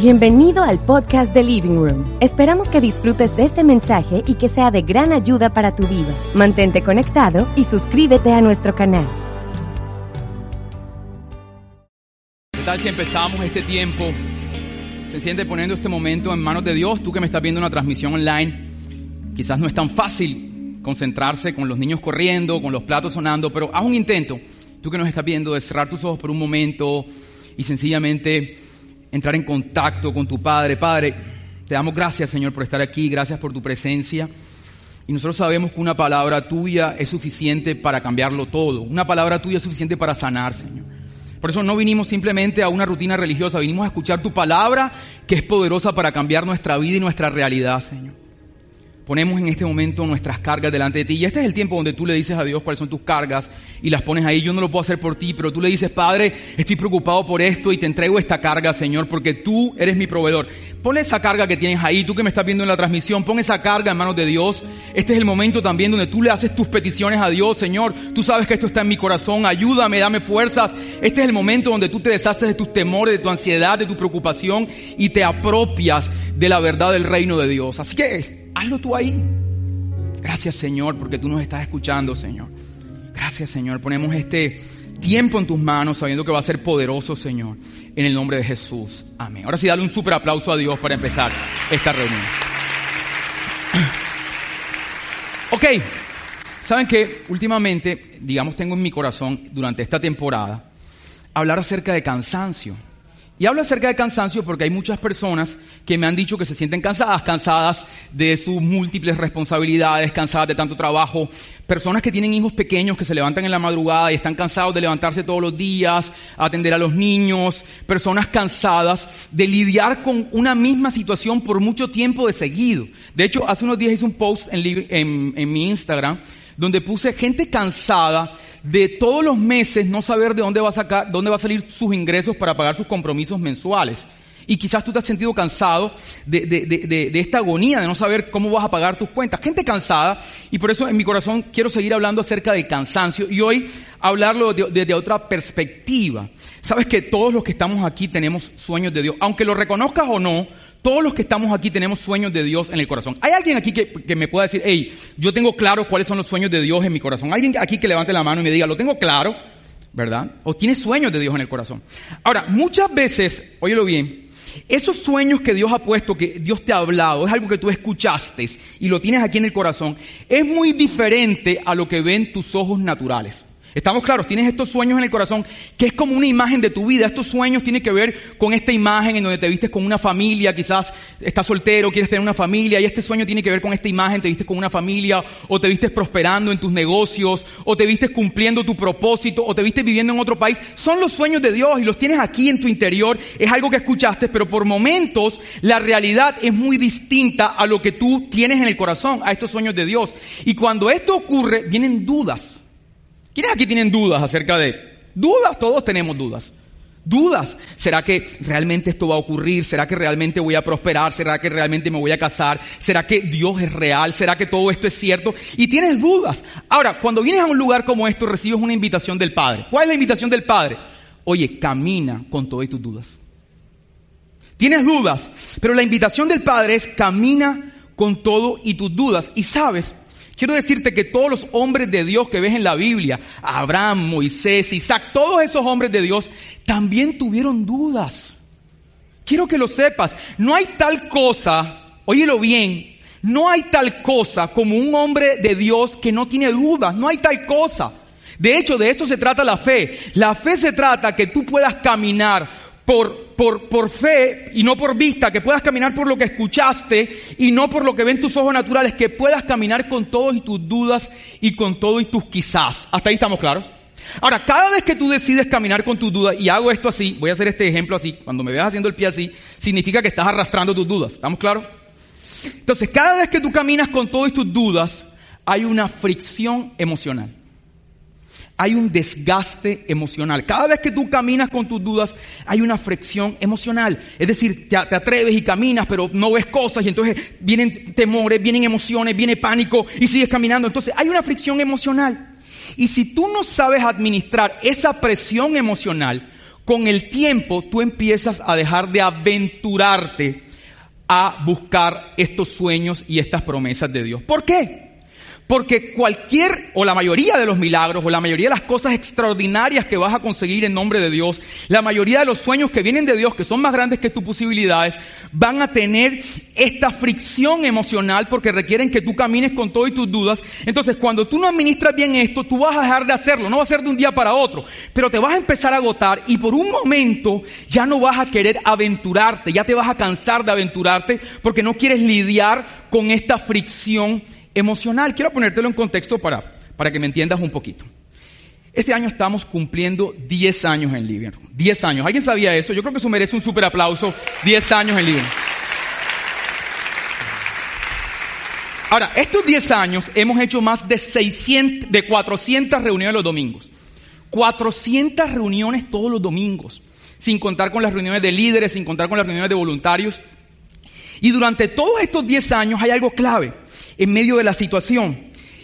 Bienvenido al podcast de Living Room. Esperamos que disfrutes este mensaje y que sea de gran ayuda para tu vida. Mantente conectado y suscríbete a nuestro canal. ¿Qué tal si empezamos este tiempo? Se siente poniendo este momento en manos de Dios. Tú que me estás viendo una transmisión online, quizás no es tan fácil concentrarse con los niños corriendo, con los platos sonando, pero haz un intento. Tú que nos estás viendo de cerrar tus ojos por un momento y sencillamente entrar en contacto con tu Padre. Padre, te damos gracias, Señor, por estar aquí, gracias por tu presencia. Y nosotros sabemos que una palabra tuya es suficiente para cambiarlo todo. Una palabra tuya es suficiente para sanar, Señor. Por eso no vinimos simplemente a una rutina religiosa, vinimos a escuchar tu palabra que es poderosa para cambiar nuestra vida y nuestra realidad, Señor ponemos en este momento nuestras cargas delante de ti. Y este es el tiempo donde tú le dices a Dios cuáles son tus cargas y las pones ahí. Yo no lo puedo hacer por ti, pero tú le dices, Padre, estoy preocupado por esto y te entrego esta carga, Señor, porque tú eres mi proveedor. Pon esa carga que tienes ahí, tú que me estás viendo en la transmisión, pon esa carga en manos de Dios. Este es el momento también donde tú le haces tus peticiones a Dios, Señor. Tú sabes que esto está en mi corazón, ayúdame, dame fuerzas. Este es el momento donde tú te deshaces de tus temores, de tu ansiedad, de tu preocupación y te apropias de la verdad del reino de Dios. Así que Hazlo tú ahí. Gracias Señor porque tú nos estás escuchando Señor. Gracias Señor. Ponemos este tiempo en tus manos sabiendo que va a ser poderoso Señor. En el nombre de Jesús. Amén. Ahora sí, dale un super aplauso a Dios para empezar esta reunión. Ok. Saben que últimamente, digamos, tengo en mi corazón durante esta temporada hablar acerca de cansancio. Y hablo acerca de cansancio porque hay muchas personas que me han dicho que se sienten cansadas, cansadas de sus múltiples responsabilidades, cansadas de tanto trabajo, personas que tienen hijos pequeños que se levantan en la madrugada y están cansados de levantarse todos los días, atender a los niños, personas cansadas de lidiar con una misma situación por mucho tiempo de seguido. De hecho, hace unos días hice un post en, en mi Instagram donde puse gente cansada de todos los meses no saber de dónde va a sacar, dónde va a salir sus ingresos para pagar sus compromisos mensuales. Y quizás tú te has sentido cansado de, esta agonía de no saber cómo vas a pagar tus cuentas. Gente cansada, y por eso en mi corazón quiero seguir hablando acerca del cansancio y hoy hablarlo desde otra perspectiva. Sabes que todos los que estamos aquí tenemos sueños de Dios. Aunque lo reconozcas o no, todos los que estamos aquí tenemos sueños de Dios en el corazón. ¿Hay alguien aquí que, me pueda decir, hey, yo tengo claro cuáles son los sueños de Dios en mi corazón? ¿Alguien aquí que levante la mano y me diga, lo tengo claro? ¿Verdad? O tiene sueños de Dios en el corazón. Ahora, muchas veces, óyelo bien, esos sueños que Dios ha puesto, que Dios te ha hablado, es algo que tú escuchaste y lo tienes aquí en el corazón, es muy diferente a lo que ven tus ojos naturales. Estamos claros, tienes estos sueños en el corazón que es como una imagen de tu vida. Estos sueños tienen que ver con esta imagen en donde te vistes con una familia, quizás estás soltero, quieres tener una familia y este sueño tiene que ver con esta imagen, te vistes con una familia o te vistes prosperando en tus negocios o te vistes cumpliendo tu propósito o te vistes viviendo en otro país. Son los sueños de Dios y los tienes aquí en tu interior. Es algo que escuchaste, pero por momentos la realidad es muy distinta a lo que tú tienes en el corazón, a estos sueños de Dios. Y cuando esto ocurre, vienen dudas. ¿Quiénes aquí tienen dudas acerca de... Dudas, todos tenemos dudas. Dudas. ¿Será que realmente esto va a ocurrir? ¿Será que realmente voy a prosperar? ¿Será que realmente me voy a casar? ¿Será que Dios es real? ¿Será que todo esto es cierto? Y tienes dudas. Ahora, cuando vienes a un lugar como esto, recibes una invitación del Padre. ¿Cuál es la invitación del Padre? Oye, camina con todas tus dudas. Tienes dudas, pero la invitación del Padre es camina con todo y tus dudas. Y sabes, Quiero decirte que todos los hombres de Dios que ves en la Biblia, Abraham, Moisés, Isaac, todos esos hombres de Dios también tuvieron dudas. Quiero que lo sepas, no hay tal cosa, óyelo bien, no hay tal cosa como un hombre de Dios que no tiene dudas, no hay tal cosa. De hecho, de eso se trata la fe. La fe se trata que tú puedas caminar por, por, por fe y no por vista, que puedas caminar por lo que escuchaste y no por lo que ven tus ojos naturales, que puedas caminar con todos y tus dudas y con todo y tus quizás. ¿Hasta ahí estamos claros? Ahora, cada vez que tú decides caminar con tus dudas, y hago esto así, voy a hacer este ejemplo así, cuando me veas haciendo el pie así, significa que estás arrastrando tus dudas. ¿Estamos claros? Entonces, cada vez que tú caminas con todas tus dudas, hay una fricción emocional. Hay un desgaste emocional. Cada vez que tú caminas con tus dudas, hay una fricción emocional. Es decir, te, te, atreves y caminas, pero no ves cosas y entonces vienen temores, vienen emociones, viene pánico y sigues caminando. Entonces hay una fricción emocional. Y si tú no sabes administrar esa presión emocional, con el tiempo tú empiezas a dejar de aventurarte a buscar estos sueños y estas promesas de Dios. ¿Por qué? Porque cualquier o la mayoría de los milagros o la mayoría de las cosas extraordinarias que vas a conseguir en nombre de Dios, la mayoría de los sueños que vienen de Dios, que son más grandes que tus posibilidades, van a tener esta fricción emocional porque requieren que tú camines con todo y tus dudas. Entonces, cuando tú no administras bien esto, tú vas a dejar de hacerlo. No va a ser de un día para otro, pero te vas a empezar a agotar y por un momento ya no vas a querer aventurarte, ya te vas a cansar de aventurarte porque no quieres lidiar con esta fricción emocional. Quiero ponértelo en contexto para, para que me entiendas un poquito. Este año estamos cumpliendo 10 años en Living 10 años. ¿Alguien sabía eso? Yo creo que eso merece un super aplauso. 10 años en Living Ahora, estos 10 años hemos hecho más de 600, de 400 reuniones los domingos. 400 reuniones todos los domingos. Sin contar con las reuniones de líderes, sin contar con las reuniones de voluntarios. Y durante todos estos 10 años hay algo clave en medio de la situación.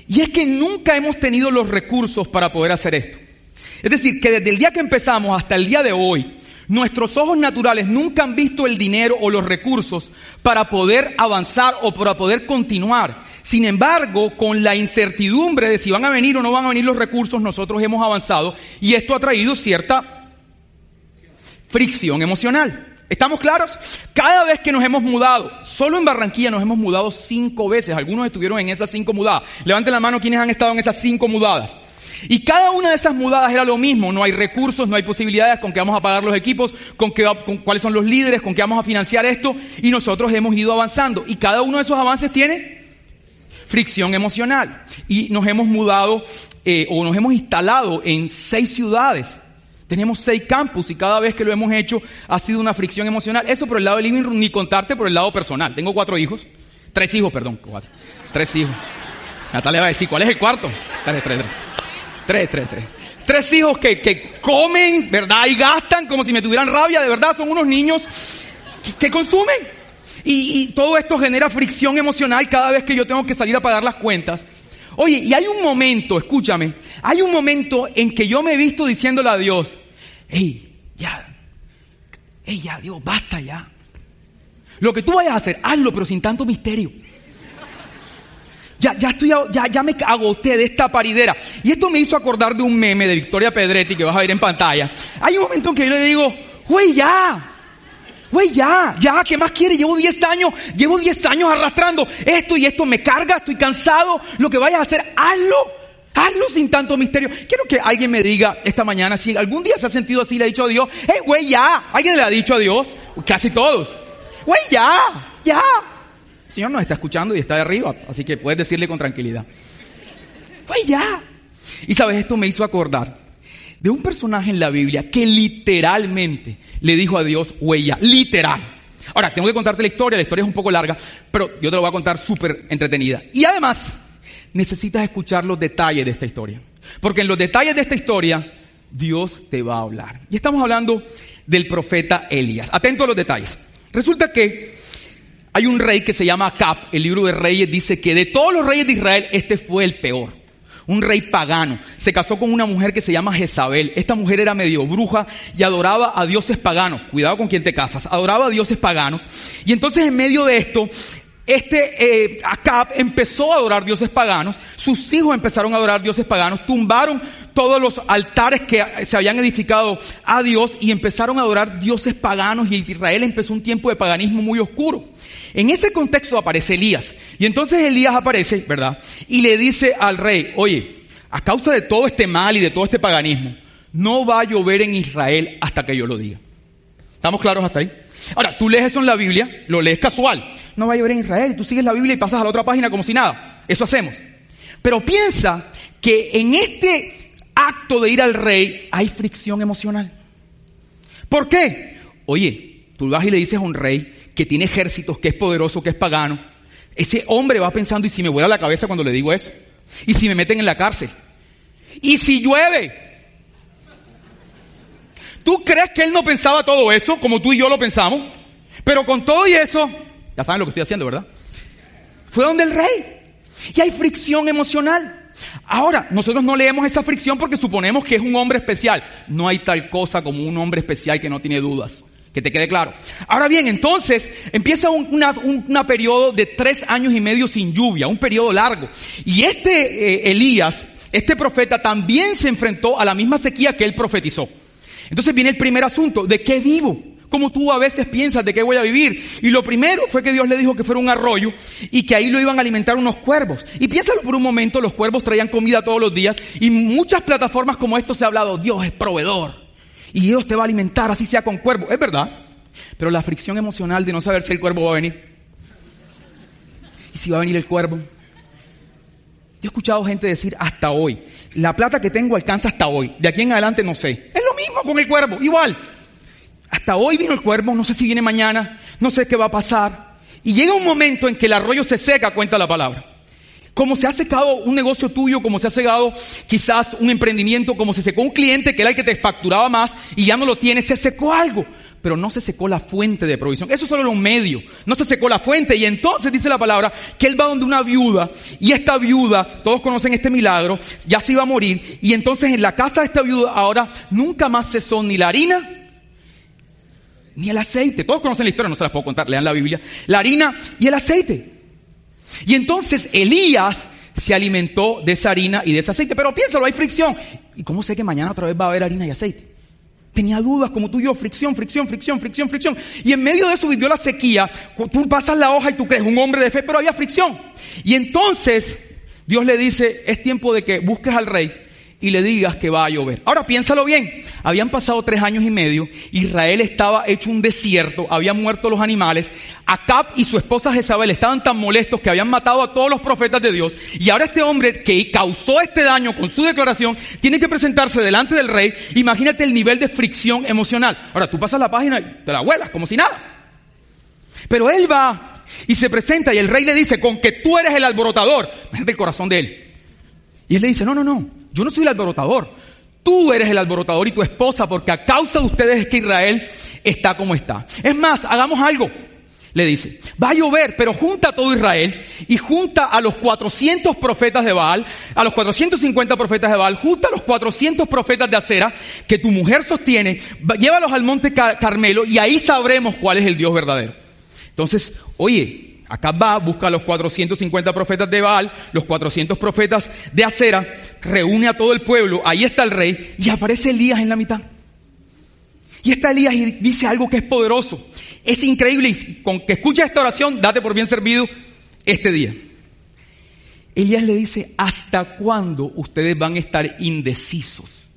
Y es que nunca hemos tenido los recursos para poder hacer esto. Es decir, que desde el día que empezamos hasta el día de hoy, nuestros ojos naturales nunca han visto el dinero o los recursos para poder avanzar o para poder continuar. Sin embargo, con la incertidumbre de si van a venir o no van a venir los recursos, nosotros hemos avanzado y esto ha traído cierta fricción emocional. ¿Estamos claros? Cada vez que nos hemos mudado, solo en Barranquilla nos hemos mudado cinco veces. Algunos estuvieron en esas cinco mudadas. Levanten la mano quienes han estado en esas cinco mudadas. Y cada una de esas mudadas era lo mismo. No hay recursos, no hay posibilidades con que vamos a pagar los equipos, con, qué, con cuáles son los líderes, con qué vamos a financiar esto. Y nosotros hemos ido avanzando. Y cada uno de esos avances tiene fricción emocional. Y nos hemos mudado eh, o nos hemos instalado en seis ciudades. Tenemos seis campus y cada vez que lo hemos hecho ha sido una fricción emocional. Eso por el lado del living room, ni contarte por el lado personal. Tengo cuatro hijos. Tres hijos, perdón. Cuatro. Tres hijos. Natalia va a decir, ¿cuál es el cuarto? Tres, tres, tres. Tres, tres, tres. Tres hijos que, que comen, ¿verdad? Y gastan como si me tuvieran rabia. De verdad, son unos niños que, consumen. Y, y todo esto genera fricción emocional cada vez que yo tengo que salir a pagar las cuentas. Oye, y hay un momento, escúchame, hay un momento en que yo me he visto diciéndole a Dios, hey, ya, hey, ya, Dios, basta ya. Lo que tú vayas a hacer, hazlo, pero sin tanto misterio. Ya, ya estoy, ya, ya me agoté de esta paridera. Y esto me hizo acordar de un meme de Victoria Pedretti que vas a ver en pantalla. Hay un momento en que yo le digo, güey, ya. Güey, ya, ya, ¿qué más quiere? Llevo 10 años, llevo 10 años arrastrando esto y esto me carga, estoy cansado. Lo que vayas a hacer, hazlo. Hazlo sin tanto misterio. Quiero que alguien me diga esta mañana si algún día se ha sentido así, le ha dicho a Dios, hey, güey, ya. ¿Alguien le ha dicho a Dios? Casi todos. Güey, ya, ya. El Señor nos está escuchando y está de arriba, así que puedes decirle con tranquilidad. Güey, ya. Y sabes, esto me hizo acordar de un personaje en la Biblia que literalmente le dijo a Dios, ya. Literal. Ahora, tengo que contarte la historia, la historia es un poco larga, pero yo te lo voy a contar súper entretenida. Y además, necesitas escuchar los detalles de esta historia. Porque en los detalles de esta historia, Dios te va a hablar. Y estamos hablando del profeta Elías. Atento a los detalles. Resulta que hay un rey que se llama Acab. El libro de Reyes dice que de todos los reyes de Israel, este fue el peor. Un rey pagano. Se casó con una mujer que se llama Jezabel. Esta mujer era medio bruja y adoraba a dioses paganos. Cuidado con quien te casas. Adoraba a dioses paganos. Y entonces en medio de esto, este eh, Acab empezó a adorar dioses paganos, sus hijos empezaron a adorar dioses paganos, tumbaron todos los altares que se habían edificado a Dios y empezaron a adorar dioses paganos y Israel empezó un tiempo de paganismo muy oscuro. En ese contexto aparece Elías y entonces Elías aparece, ¿verdad? Y le dice al rey, oye, a causa de todo este mal y de todo este paganismo, no va a llover en Israel hasta que yo lo diga. ¿Estamos claros hasta ahí? Ahora, tú lees eso en la Biblia, lo lees casual no va a llover en Israel. Tú sigues la Biblia y pasas a la otra página como si nada. Eso hacemos. Pero piensa que en este acto de ir al rey hay fricción emocional. ¿Por qué? Oye, tú vas y le dices a un rey que tiene ejércitos, que es poderoso, que es pagano. Ese hombre va pensando, ¿y si me vuela la cabeza cuando le digo eso? ¿Y si me meten en la cárcel? ¿Y si llueve? ¿Tú crees que él no pensaba todo eso como tú y yo lo pensamos? Pero con todo y eso, ya saben lo que estoy haciendo, ¿verdad? Fue donde el rey. Y hay fricción emocional. Ahora, nosotros no leemos esa fricción porque suponemos que es un hombre especial. No hay tal cosa como un hombre especial que no tiene dudas. Que te quede claro. Ahora bien, entonces empieza un una, periodo de tres años y medio sin lluvia, un periodo largo. Y este eh, Elías, este profeta, también se enfrentó a la misma sequía que él profetizó. Entonces viene el primer asunto, ¿de qué vivo? Como tú a veces piensas de qué voy a vivir. Y lo primero fue que Dios le dijo que fuera un arroyo y que ahí lo iban a alimentar unos cuervos. Y piénsalo por un momento, los cuervos traían comida todos los días y muchas plataformas como esto se ha hablado, Dios es proveedor. Y Dios te va a alimentar, así sea con cuervos. Es verdad. Pero la fricción emocional de no saber si el cuervo va a venir. ¿Y si va a venir el cuervo? Yo he escuchado gente decir hasta hoy, la plata que tengo alcanza hasta hoy, de aquí en adelante no sé. Es lo mismo con el cuervo, igual. Hasta hoy vino el cuervo, no sé si viene mañana, no sé qué va a pasar. Y llega un momento en que el arroyo se seca, cuenta la palabra. Como se ha secado un negocio tuyo, como se ha secado quizás un emprendimiento, como se secó un cliente que era el que te facturaba más y ya no lo tienes, se secó algo. Pero no se secó la fuente de provisión. Eso solo era un medio. No se secó la fuente. Y entonces dice la palabra que él va donde una viuda. Y esta viuda, todos conocen este milagro, ya se iba a morir. Y entonces en la casa de esta viuda ahora nunca más cesó ni la harina ni el aceite. Todos conocen la historia, no se las puedo contar, lean la Biblia. La harina y el aceite. Y entonces Elías se alimentó de esa harina y de ese aceite. Pero piénsalo, hay fricción. ¿Y cómo sé que mañana otra vez va a haber harina y aceite? Tenía dudas como tú y yo, fricción, fricción, fricción, fricción, fricción. Y en medio de eso vivió la sequía. Tú pasas la hoja y tú crees un hombre de fe, pero había fricción. Y entonces Dios le dice, es tiempo de que busques al rey y le digas que va a llover. Ahora piénsalo bien, habían pasado tres años y medio, Israel estaba hecho un desierto, habían muerto los animales, Acab y su esposa Jezabel estaban tan molestos que habían matado a todos los profetas de Dios, y ahora este hombre que causó este daño con su declaración, tiene que presentarse delante del rey, imagínate el nivel de fricción emocional. Ahora tú pasas la página y te la vuelas, como si nada. Pero él va y se presenta y el rey le dice, con que tú eres el alborotador, imagínate el corazón de él. Y él le dice, no, no, no, yo no soy el alborotador. Tú eres el alborotador y tu esposa, porque a causa de ustedes es que Israel está como está. Es más, hagamos algo. Le dice, va a llover, pero junta a todo Israel y junta a los 400 profetas de Baal, a los 450 profetas de Baal, junta a los 400 profetas de Acera que tu mujer sostiene, llévalos al monte Carmelo y ahí sabremos cuál es el Dios verdadero. Entonces, oye, Acá va, busca a los 450 profetas de Baal, los 400 profetas de Acera, reúne a todo el pueblo, ahí está el rey, y aparece Elías en la mitad. Y está Elías y dice algo que es poderoso. Es increíble y con que escucha esta oración, date por bien servido este día. Elías le dice, ¿hasta cuándo ustedes van a estar indecisos?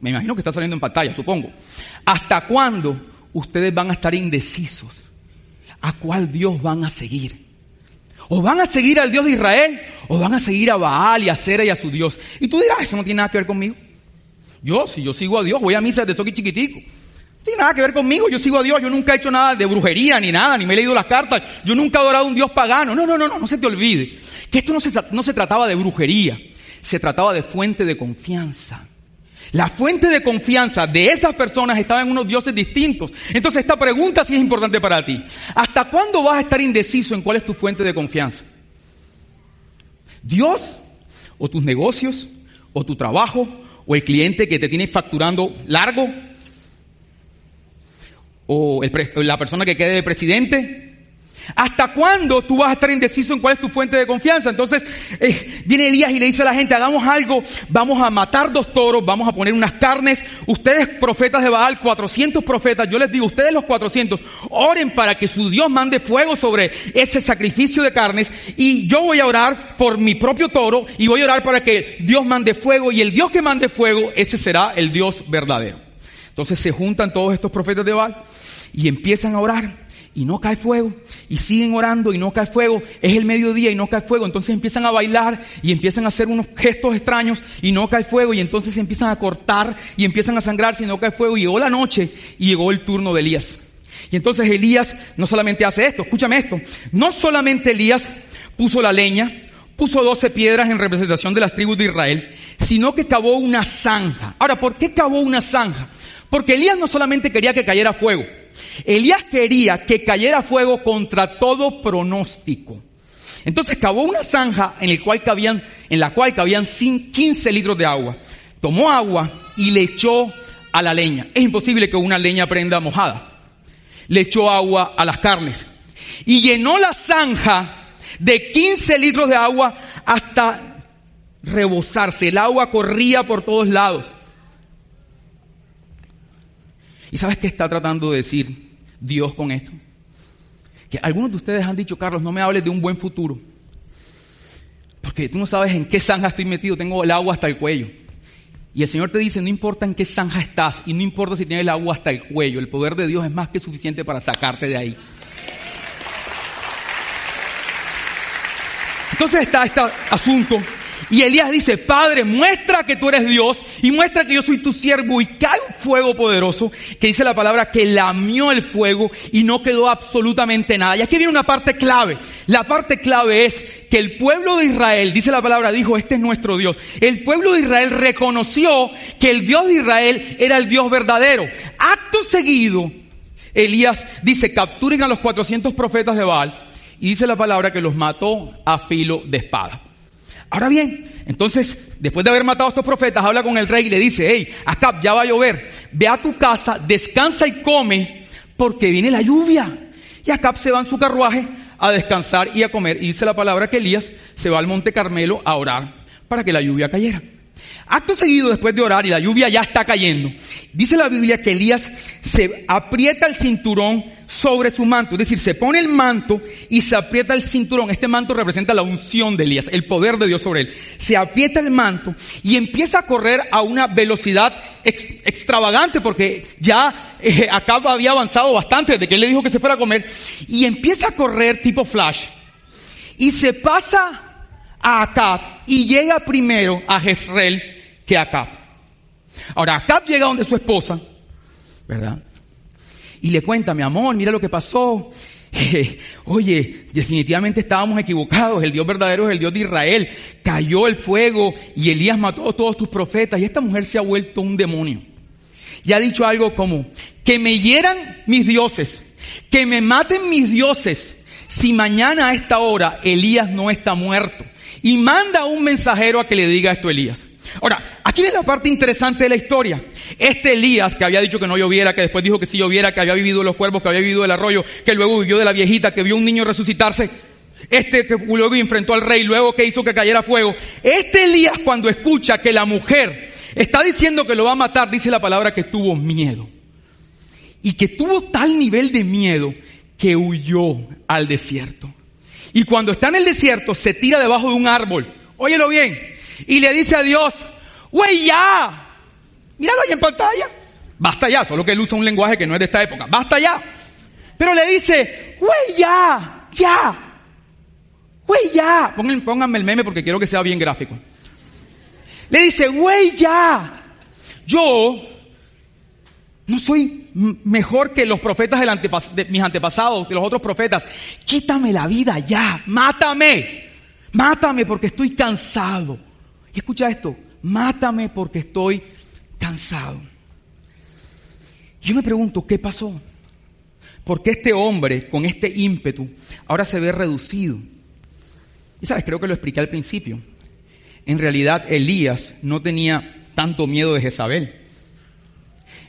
Me imagino que está saliendo en pantalla, supongo. ¿Hasta cuándo ustedes van a estar indecisos? A cuál Dios van a seguir. O van a seguir al Dios de Israel, o van a seguir a Baal y a Cera y a su Dios. Y tú dirás, eso no tiene nada que ver conmigo. Yo, si yo sigo a Dios, voy a misa desde soy chiquitico. No tiene nada que ver conmigo, yo sigo a Dios, yo nunca he hecho nada de brujería ni nada, ni me he leído las cartas, yo nunca he adorado a un Dios pagano. No, no, no, no, no se te olvide. Que esto no se, no se trataba de brujería, se trataba de fuente de confianza. La fuente de confianza de esas personas estaba en unos dioses distintos. Entonces esta pregunta sí es importante para ti. ¿Hasta cuándo vas a estar indeciso en cuál es tu fuente de confianza? ¿Dios? ¿O tus negocios? ¿O tu trabajo? ¿O el cliente que te tiene facturando largo? ¿O la persona que quede de presidente? ¿Hasta cuándo tú vas a estar indeciso en cuál es tu fuente de confianza? Entonces eh, viene Elías y le dice a la gente, hagamos algo, vamos a matar dos toros, vamos a poner unas carnes. Ustedes profetas de Baal, 400 profetas, yo les digo, ustedes los 400, oren para que su Dios mande fuego sobre ese sacrificio de carnes y yo voy a orar por mi propio toro y voy a orar para que Dios mande fuego y el Dios que mande fuego, ese será el Dios verdadero. Entonces se juntan todos estos profetas de Baal y empiezan a orar y no cae fuego. Y siguen orando y no cae fuego. Es el mediodía y no cae fuego. Entonces empiezan a bailar y empiezan a hacer unos gestos extraños y no cae fuego. Y entonces empiezan a cortar y empiezan a sangrarse y no cae fuego. Y llegó la noche y llegó el turno de Elías. Y entonces Elías no solamente hace esto, escúchame esto. No solamente Elías puso la leña, puso doce piedras en representación de las tribus de Israel, sino que cavó una zanja. Ahora, ¿por qué cavó una zanja? Porque Elías no solamente quería que cayera fuego, Elías quería que cayera fuego contra todo pronóstico. Entonces cavó una zanja en, el cual cabían, en la cual cabían 15 litros de agua. Tomó agua y le echó a la leña. Es imposible que una leña prenda mojada. Le echó agua a las carnes. Y llenó la zanja de 15 litros de agua hasta rebosarse. El agua corría por todos lados. ¿Y sabes qué está tratando de decir Dios con esto? Que algunos de ustedes han dicho, Carlos, no me hables de un buen futuro. Porque tú no sabes en qué zanja estoy metido, tengo el agua hasta el cuello. Y el Señor te dice, no importa en qué zanja estás y no importa si tienes el agua hasta el cuello, el poder de Dios es más que suficiente para sacarte de ahí. Entonces está este asunto y Elías dice, Padre, muestra que tú eres Dios y muestra que yo soy tu siervo y cae un fuego poderoso que dice la palabra que lamió el fuego y no quedó absolutamente nada. Y aquí viene una parte clave. La parte clave es que el pueblo de Israel, dice la palabra, dijo, este es nuestro Dios. El pueblo de Israel reconoció que el Dios de Israel era el Dios verdadero. Acto seguido, Elías dice, capturen a los 400 profetas de Baal y dice la palabra que los mató a filo de espada. Ahora bien, entonces, después de haber matado a estos profetas, habla con el rey y le dice, hey, Acab, ya va a llover, ve a tu casa, descansa y come, porque viene la lluvia. Y Acab se va en su carruaje a descansar y a comer. Y dice la palabra que Elías se va al monte Carmelo a orar para que la lluvia cayera. Acto seguido, después de orar y la lluvia ya está cayendo, dice la Biblia que Elías se aprieta el cinturón sobre su manto, es decir, se pone el manto y se aprieta el cinturón. Este manto representa la unción de Elías, el poder de Dios sobre él. Se aprieta el manto y empieza a correr a una velocidad extravagante porque ya eh, acá había avanzado bastante desde que él le dijo que se fuera a comer y empieza a correr tipo flash y se pasa a Acab y llega primero a Jezreel que a Acab. Ahora Acab llega donde su esposa, ¿verdad? Y le cuenta, mi amor, mira lo que pasó. Oye, definitivamente estábamos equivocados. El Dios verdadero es el Dios de Israel. Cayó el fuego y Elías mató a todos tus profetas. Y esta mujer se ha vuelto un demonio. Y ha dicho algo como, que me hieran mis dioses, que me maten mis dioses, si mañana a esta hora Elías no está muerto. Y manda un mensajero a que le diga esto a Elías. Ahora, aquí viene la parte interesante de la historia. Este Elías, que había dicho que no lloviera, que después dijo que sí lloviera, que había vivido de los cuervos, que había vivido del arroyo, que luego vivió de la viejita, que vio un niño resucitarse, este que luego enfrentó al rey, luego que hizo que cayera fuego. Este Elías cuando escucha que la mujer está diciendo que lo va a matar, dice la palabra que tuvo miedo. Y que tuvo tal nivel de miedo que huyó al desierto. Y cuando está en el desierto se tira debajo de un árbol. Óyelo bien y le dice a Dios, güey, ya. Míralo ahí en pantalla. Basta ya, solo que él usa un lenguaje que no es de esta época. Basta ya. Pero le dice, güey, ya, ya. Güey, ya. Pónganme el meme porque quiero que sea bien gráfico. Le dice, güey, ya. Yo no soy mejor que los profetas de mis antepasados, que los otros profetas. Quítame la vida ya. Mátame. Mátame porque estoy cansado. Y escucha esto, mátame porque estoy cansado. Yo me pregunto, ¿qué pasó? ¿Por qué este hombre, con este ímpetu, ahora se ve reducido? Y sabes, creo que lo expliqué al principio. En realidad, Elías no tenía tanto miedo de Jezabel.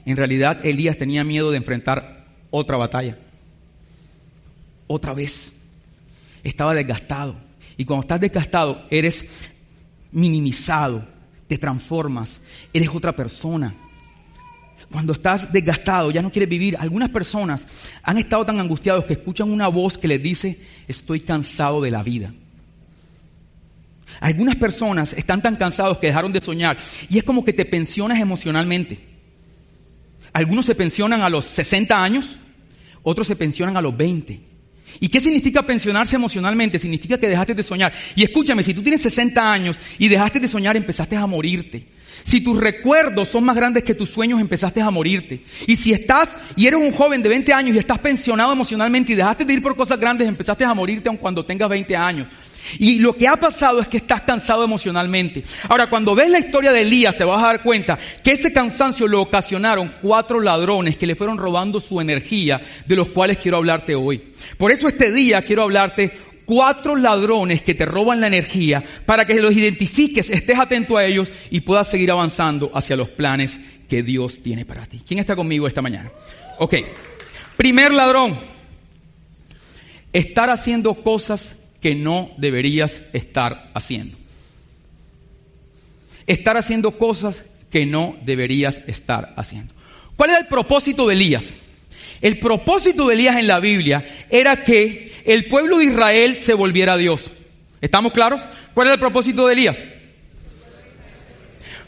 En realidad, Elías tenía miedo de enfrentar otra batalla. Otra vez. Estaba desgastado. Y cuando estás desgastado, eres minimizado, te transformas, eres otra persona. Cuando estás desgastado, ya no quieres vivir, algunas personas han estado tan angustiados que escuchan una voz que les dice, estoy cansado de la vida. Algunas personas están tan cansados que dejaron de soñar y es como que te pensionas emocionalmente. Algunos se pensionan a los 60 años, Otros se pensionan a los 20. ¿Y qué significa pensionarse emocionalmente? Significa que dejaste de soñar. Y escúchame, si tú tienes 60 años y dejaste de soñar, empezaste a morirte. Si tus recuerdos son más grandes que tus sueños, empezaste a morirte. Y si estás y eres un joven de 20 años y estás pensionado emocionalmente y dejaste de ir por cosas grandes, empezaste a morirte aun cuando tengas 20 años. Y lo que ha pasado es que estás cansado emocionalmente. Ahora, cuando ves la historia de Elías, te vas a dar cuenta que ese cansancio lo ocasionaron cuatro ladrones que le fueron robando su energía, de los cuales quiero hablarte hoy. Por eso este día quiero hablarte cuatro ladrones que te roban la energía para que los identifiques, estés atento a ellos y puedas seguir avanzando hacia los planes que Dios tiene para ti. ¿Quién está conmigo esta mañana? Ok. Primer ladrón. Estar haciendo cosas que no deberías estar haciendo. Estar haciendo cosas que no deberías estar haciendo. ¿Cuál era el propósito de Elías? El propósito de Elías en la Biblia era que el pueblo de Israel se volviera a Dios. ¿Estamos claros? ¿Cuál era el propósito de Elías?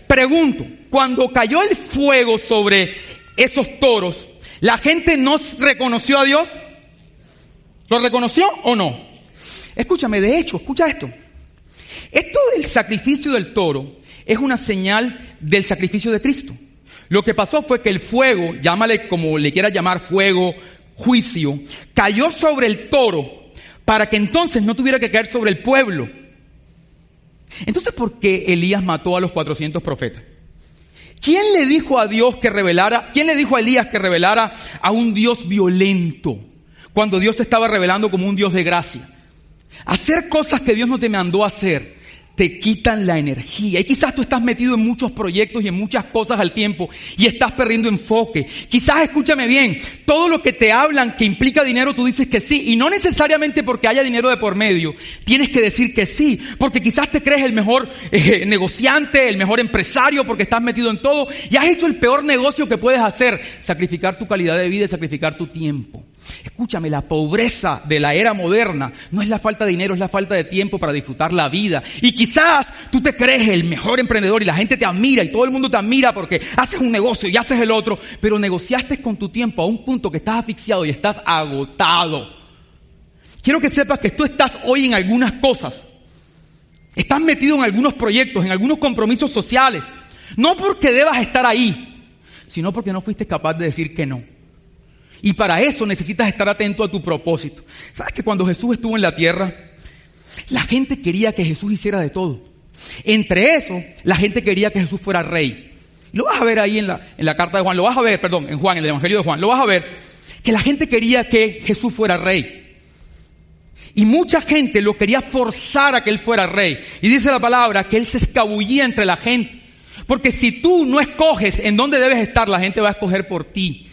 Pregunto, cuando cayó el fuego sobre esos toros, ¿la gente no reconoció a Dios? ¿Lo reconoció o no? Escúchame, de hecho, escucha esto. Esto del sacrificio del toro es una señal del sacrificio de Cristo. Lo que pasó fue que el fuego, llámale como le quieras llamar fuego, juicio, cayó sobre el toro para que entonces no tuviera que caer sobre el pueblo. Entonces, ¿por qué Elías mató a los 400 profetas? ¿Quién le dijo a Dios que revelara, quién le dijo a Elías que revelara a un Dios violento cuando Dios se estaba revelando como un Dios de gracia? Hacer cosas que Dios no te mandó a hacer te quitan la energía. Y quizás tú estás metido en muchos proyectos y en muchas cosas al tiempo y estás perdiendo enfoque. Quizás, escúchame bien, todo lo que te hablan que implica dinero, tú dices que sí. Y no necesariamente porque haya dinero de por medio, tienes que decir que sí. Porque quizás te crees el mejor eh, negociante, el mejor empresario, porque estás metido en todo y has hecho el peor negocio que puedes hacer, sacrificar tu calidad de vida y sacrificar tu tiempo. Escúchame, la pobreza de la era moderna no es la falta de dinero, es la falta de tiempo para disfrutar la vida. Y quizás tú te crees el mejor emprendedor y la gente te admira y todo el mundo te admira porque haces un negocio y haces el otro, pero negociaste con tu tiempo a un punto que estás asfixiado y estás agotado. Quiero que sepas que tú estás hoy en algunas cosas. Estás metido en algunos proyectos, en algunos compromisos sociales. No porque debas estar ahí, sino porque no fuiste capaz de decir que no. Y para eso necesitas estar atento a tu propósito. ¿Sabes que cuando Jesús estuvo en la tierra, la gente quería que Jesús hiciera de todo? Entre eso, la gente quería que Jesús fuera rey. Lo vas a ver ahí en la, en la carta de Juan, lo vas a ver, perdón, en Juan, en el Evangelio de Juan, lo vas a ver, que la gente quería que Jesús fuera rey. Y mucha gente lo quería forzar a que él fuera rey. Y dice la palabra que él se escabullía entre la gente. Porque si tú no escoges en dónde debes estar, la gente va a escoger por ti.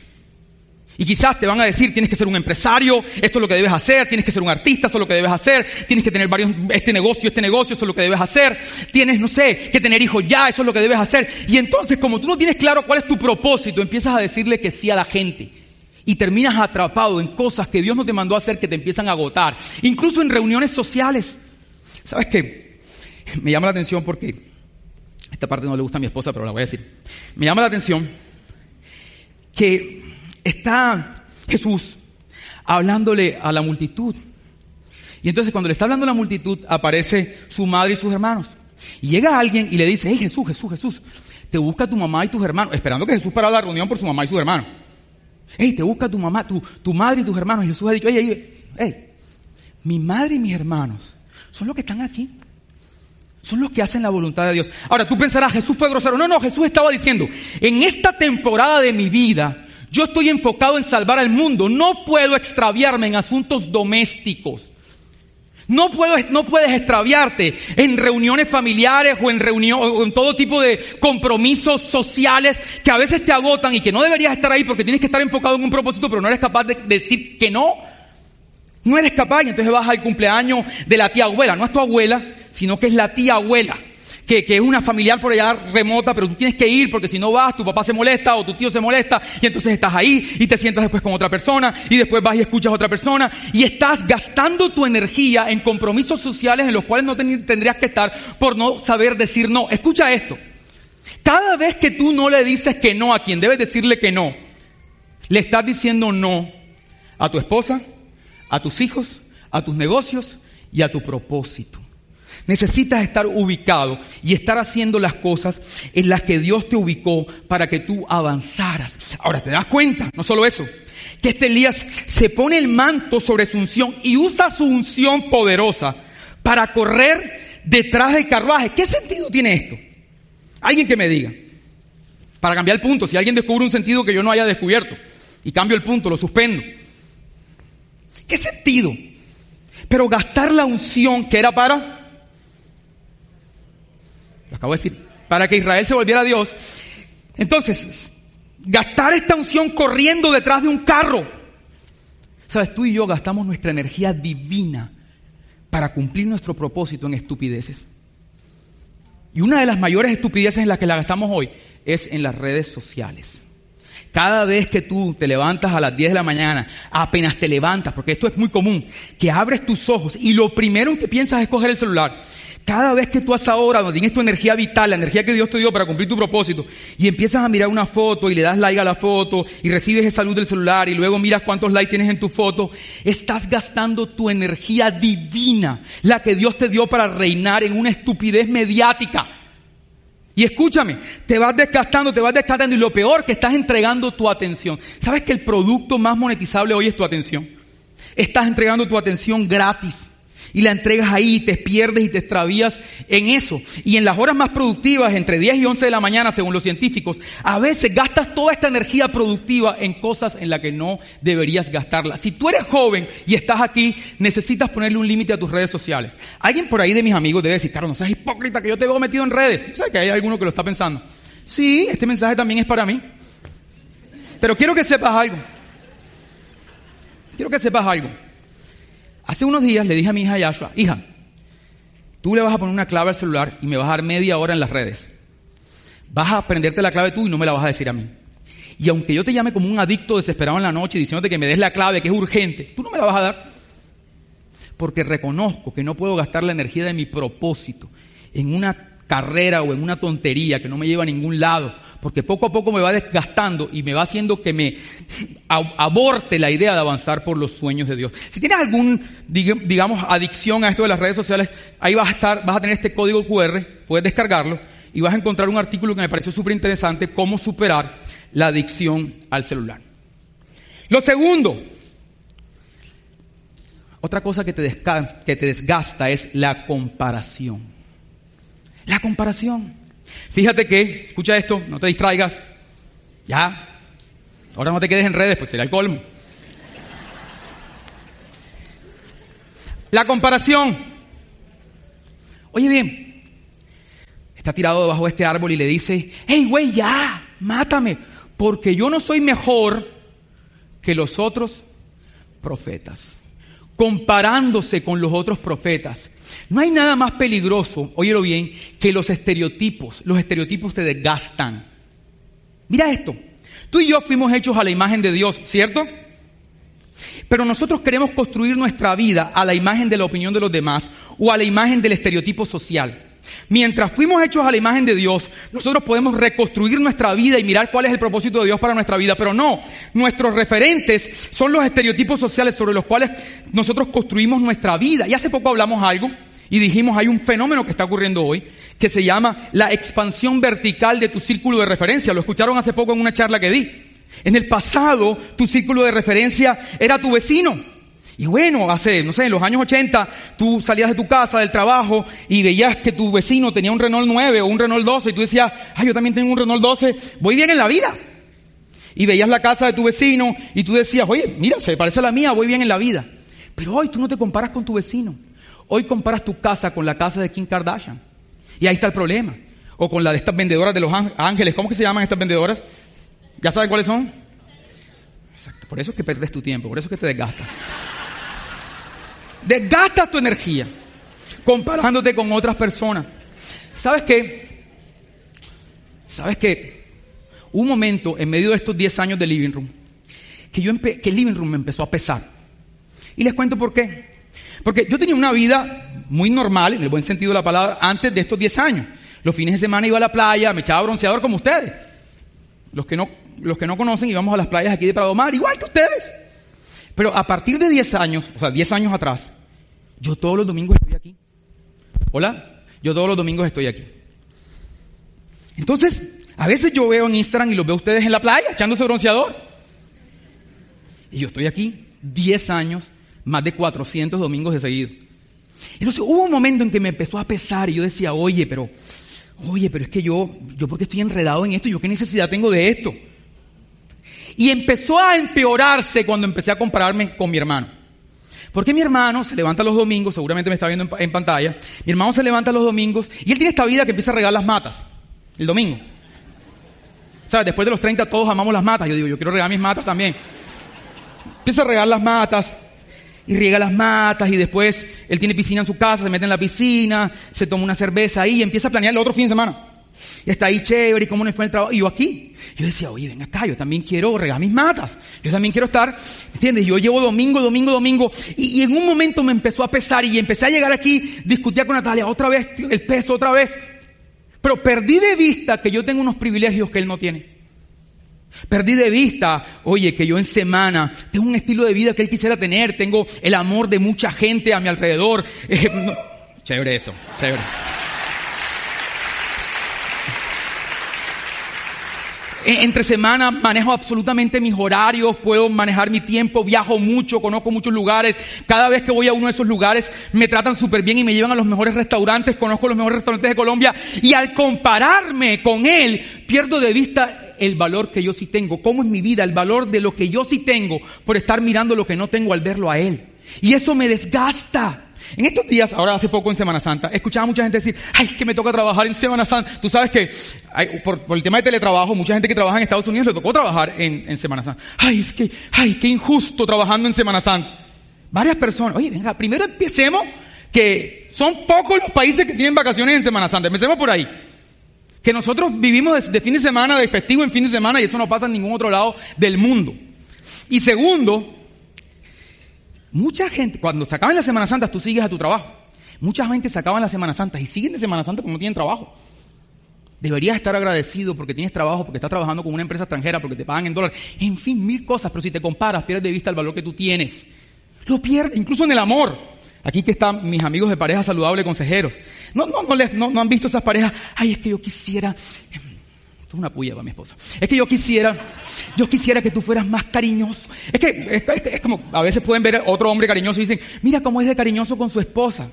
Y quizás te van a decir, tienes que ser un empresario, esto es lo que debes hacer, tienes que ser un artista, esto es lo que debes hacer, tienes que tener varios, este negocio, este negocio, eso es lo que debes hacer, tienes, no sé, que tener hijos ya, eso es lo que debes hacer. Y entonces, como tú no tienes claro cuál es tu propósito, empiezas a decirle que sí a la gente. Y terminas atrapado en cosas que Dios no te mandó a hacer que te empiezan a agotar. Incluso en reuniones sociales. ¿Sabes qué? Me llama la atención porque, esta parte no le gusta a mi esposa, pero la voy a decir. Me llama la atención que está Jesús hablándole a la multitud. Y entonces cuando le está hablando a la multitud, aparece su madre y sus hermanos. Y llega alguien y le dice, hey Jesús, Jesús, Jesús, te busca tu mamá y tus hermanos, esperando que Jesús para la reunión por su mamá y sus hermanos. Hey, te busca tu mamá, tu, tu madre y tus hermanos. Y Jesús ha dicho, hey, hey, hey, mi madre y mis hermanos son los que están aquí. Son los que hacen la voluntad de Dios. Ahora, tú pensarás, Jesús fue grosero. No, no, Jesús estaba diciendo, en esta temporada de mi vida, yo estoy enfocado en salvar al mundo. No puedo extraviarme en asuntos domésticos. No, puedo, no puedes extraviarte en reuniones familiares o en, reunión, o en todo tipo de compromisos sociales que a veces te agotan y que no deberías estar ahí porque tienes que estar enfocado en un propósito, pero no eres capaz de decir que no. No eres capaz y entonces vas al cumpleaños de la tía abuela. No es tu abuela, sino que es la tía abuela que, es una familiar por allá remota, pero tú tienes que ir porque si no vas, tu papá se molesta o tu tío se molesta y entonces estás ahí y te sientas después con otra persona y después vas y escuchas a otra persona y estás gastando tu energía en compromisos sociales en los cuales no tendrías que estar por no saber decir no. Escucha esto. Cada vez que tú no le dices que no a quien debes decirle que no, le estás diciendo no a tu esposa, a tus hijos, a tus negocios y a tu propósito. Necesitas estar ubicado y estar haciendo las cosas en las que Dios te ubicó para que tú avanzaras. Ahora, ¿te das cuenta? No solo eso, que este Elías se pone el manto sobre su unción y usa su unción poderosa para correr detrás del carruaje. ¿Qué sentido tiene esto? Alguien que me diga. Para cambiar el punto, si alguien descubre un sentido que yo no haya descubierto y cambio el punto, lo suspendo. ¿Qué sentido? Pero gastar la unción que era para lo acabo de decir, para que Israel se volviera a Dios. Entonces, gastar esta unción corriendo detrás de un carro. Sabes, tú y yo gastamos nuestra energía divina para cumplir nuestro propósito en estupideces. Y una de las mayores estupideces en las que la gastamos hoy es en las redes sociales. Cada vez que tú te levantas a las 10 de la mañana, apenas te levantas, porque esto es muy común, que abres tus ojos y lo primero que piensas es coger el celular cada vez que tú haces ahora, donde tienes tu energía vital, la energía que Dios te dio para cumplir tu propósito, y empiezas a mirar una foto y le das like a la foto y recibes esa luz del celular y luego miras cuántos likes tienes en tu foto, estás gastando tu energía divina, la que Dios te dio para reinar en una estupidez mediática. Y escúchame, te vas desgastando, te vas desgastando y lo peor que estás entregando tu atención. ¿Sabes que el producto más monetizable hoy es tu atención? Estás entregando tu atención gratis y la entregas ahí, te pierdes y te extravías en eso. Y en las horas más productivas, entre 10 y 11 de la mañana, según los científicos, a veces gastas toda esta energía productiva en cosas en las que no deberías gastarla. Si tú eres joven y estás aquí, necesitas ponerle un límite a tus redes sociales. Alguien por ahí de mis amigos debe decir, claro, no seas hipócrita que yo te veo metido en redes. ¿Sabes que hay alguno que lo está pensando? Sí, este mensaje también es para mí. Pero quiero que sepas algo. Quiero que sepas algo. Hace unos días le dije a mi hija Yashua, hija, tú le vas a poner una clave al celular y me vas a dar media hora en las redes. Vas a aprenderte la clave tú y no me la vas a decir a mí. Y aunque yo te llame como un adicto desesperado en la noche diciéndote que me des la clave, que es urgente, tú no me la vas a dar. Porque reconozco que no puedo gastar la energía de mi propósito en una carrera o en una tontería que no me lleva a ningún lado, porque poco a poco me va desgastando y me va haciendo que me aborte la idea de avanzar por los sueños de Dios. Si tienes algún, digamos, adicción a esto de las redes sociales, ahí vas a estar, vas a tener este código QR, puedes descargarlo y vas a encontrar un artículo que me pareció súper interesante, cómo superar la adicción al celular. Lo segundo, otra cosa que te, que te desgasta es la comparación. La comparación. Fíjate que, escucha esto, no te distraigas. Ya. Ahora no te quedes en redes, pues será el colmo. La comparación. Oye bien, está tirado debajo de este árbol y le dice, hey güey, ya, mátame, porque yo no soy mejor que los otros profetas. Comparándose con los otros profetas. No hay nada más peligroso, óyelo bien, que los estereotipos. Los estereotipos te desgastan. Mira esto. Tú y yo fuimos hechos a la imagen de Dios, ¿cierto? Pero nosotros queremos construir nuestra vida a la imagen de la opinión de los demás o a la imagen del estereotipo social. Mientras fuimos hechos a la imagen de Dios, nosotros podemos reconstruir nuestra vida y mirar cuál es el propósito de Dios para nuestra vida, pero no, nuestros referentes son los estereotipos sociales sobre los cuales nosotros construimos nuestra vida. Y hace poco hablamos algo y dijimos, hay un fenómeno que está ocurriendo hoy que se llama la expansión vertical de tu círculo de referencia. Lo escucharon hace poco en una charla que di. En el pasado, tu círculo de referencia era tu vecino. Y bueno, hace, no sé, en los años 80, tú salías de tu casa, del trabajo, y veías que tu vecino tenía un Renault 9 o un Renault 12, y tú decías, ay, yo también tengo un Renault 12, voy bien en la vida. Y veías la casa de tu vecino, y tú decías, oye, mira, se parece a la mía, voy bien en la vida. Pero hoy tú no te comparas con tu vecino. Hoy comparas tu casa con la casa de Kim Kardashian. Y ahí está el problema. O con la de estas vendedoras de los ángeles. ¿Cómo que se llaman estas vendedoras? ¿Ya sabes cuáles son? Exacto. Por eso es que perdes tu tiempo. Por eso es que te desgastas. Desgastas tu energía comparándote con otras personas. ¿Sabes qué? ¿Sabes qué? un momento en medio de estos 10 años de Living Room que, yo que Living Room me empezó a pesar. Y les cuento por qué. Porque yo tenía una vida muy normal, en el buen sentido de la palabra, antes de estos 10 años. Los fines de semana iba a la playa, me echaba bronceador como ustedes. Los que no, los que no conocen íbamos a las playas aquí de Prado Mar, igual que ustedes. Pero a partir de 10 años, o sea, 10 años atrás, yo todos los domingos estoy aquí. Hola, yo todos los domingos estoy aquí. Entonces, a veces yo veo en Instagram y los veo a ustedes en la playa echándose bronceador. Y yo estoy aquí 10 años, más de 400 domingos de seguido. Entonces hubo un momento en que me empezó a pesar y yo decía, oye, pero, oye, pero es que yo, yo porque estoy enredado en esto, yo qué necesidad tengo de esto. Y empezó a empeorarse cuando empecé a compararme con mi hermano. Porque mi hermano se levanta los domingos, seguramente me está viendo en, pantalla, mi hermano se levanta los domingos y él tiene esta vida que empieza a regar las matas, el domingo. ¿Sabes? Después de los 30 todos amamos las matas. Yo digo, yo quiero regar mis matas también. Empieza a regar las matas y riega las matas y después él tiene piscina en su casa, se mete en la piscina, se toma una cerveza ahí y empieza a planear el otro fin de semana. Y está ahí chévere, y cómo nos fue el trabajo. Y yo aquí, yo decía, oye, ven acá, yo también quiero regar mis matas. Yo también quiero estar, ¿entiendes? Yo llevo domingo, domingo, domingo. Y, y en un momento me empezó a pesar y empecé a llegar aquí, discutía con Natalia, otra vez, el peso, otra vez. Pero perdí de vista que yo tengo unos privilegios que él no tiene. Perdí de vista, oye, que yo en semana tengo un estilo de vida que él quisiera tener, tengo el amor de mucha gente a mi alrededor. Eh, no, chévere eso, chévere. Entre semana manejo absolutamente mis horarios, puedo manejar mi tiempo, viajo mucho, conozco muchos lugares. Cada vez que voy a uno de esos lugares me tratan súper bien y me llevan a los mejores restaurantes, conozco los mejores restaurantes de Colombia. Y al compararme con él, pierdo de vista el valor que yo sí tengo, cómo es mi vida, el valor de lo que yo sí tengo por estar mirando lo que no tengo al verlo a él. Y eso me desgasta. En estos días, ahora hace poco en Semana Santa, escuchaba a mucha gente decir, ay, es que me toca trabajar en Semana Santa. Tú sabes que hay, por, por, el tema de teletrabajo, mucha gente que trabaja en Estados Unidos le tocó trabajar en, en Semana Santa. Ay, es que, ay, qué injusto trabajando en Semana Santa. Varias personas, oye, venga, primero empecemos que son pocos los países que tienen vacaciones en Semana Santa. Empecemos por ahí. Que nosotros vivimos de, fin de semana, de festivo en fin de semana, y eso no pasa en ningún otro lado del mundo. Y segundo, Mucha gente, cuando se acaban las Semanas Santas, tú sigues a tu trabajo. Mucha gente se acaban las Semanas Santas y siguen de Semana Santa porque no tienen trabajo. Deberías estar agradecido porque tienes trabajo, porque estás trabajando con una empresa extranjera, porque te pagan en dólares. En fin, mil cosas, pero si te comparas, pierdes de vista el valor que tú tienes. Lo pierdes, incluso en el amor. Aquí que están mis amigos de pareja saludable, consejeros. No, no, no, les, no, no han visto esas parejas. Ay, es que yo quisiera es una puya para mi esposa. Es que yo quisiera, yo quisiera que tú fueras más cariñoso. Es que es, como, a veces pueden ver otro hombre cariñoso y dicen, mira cómo es de cariñoso con su esposa.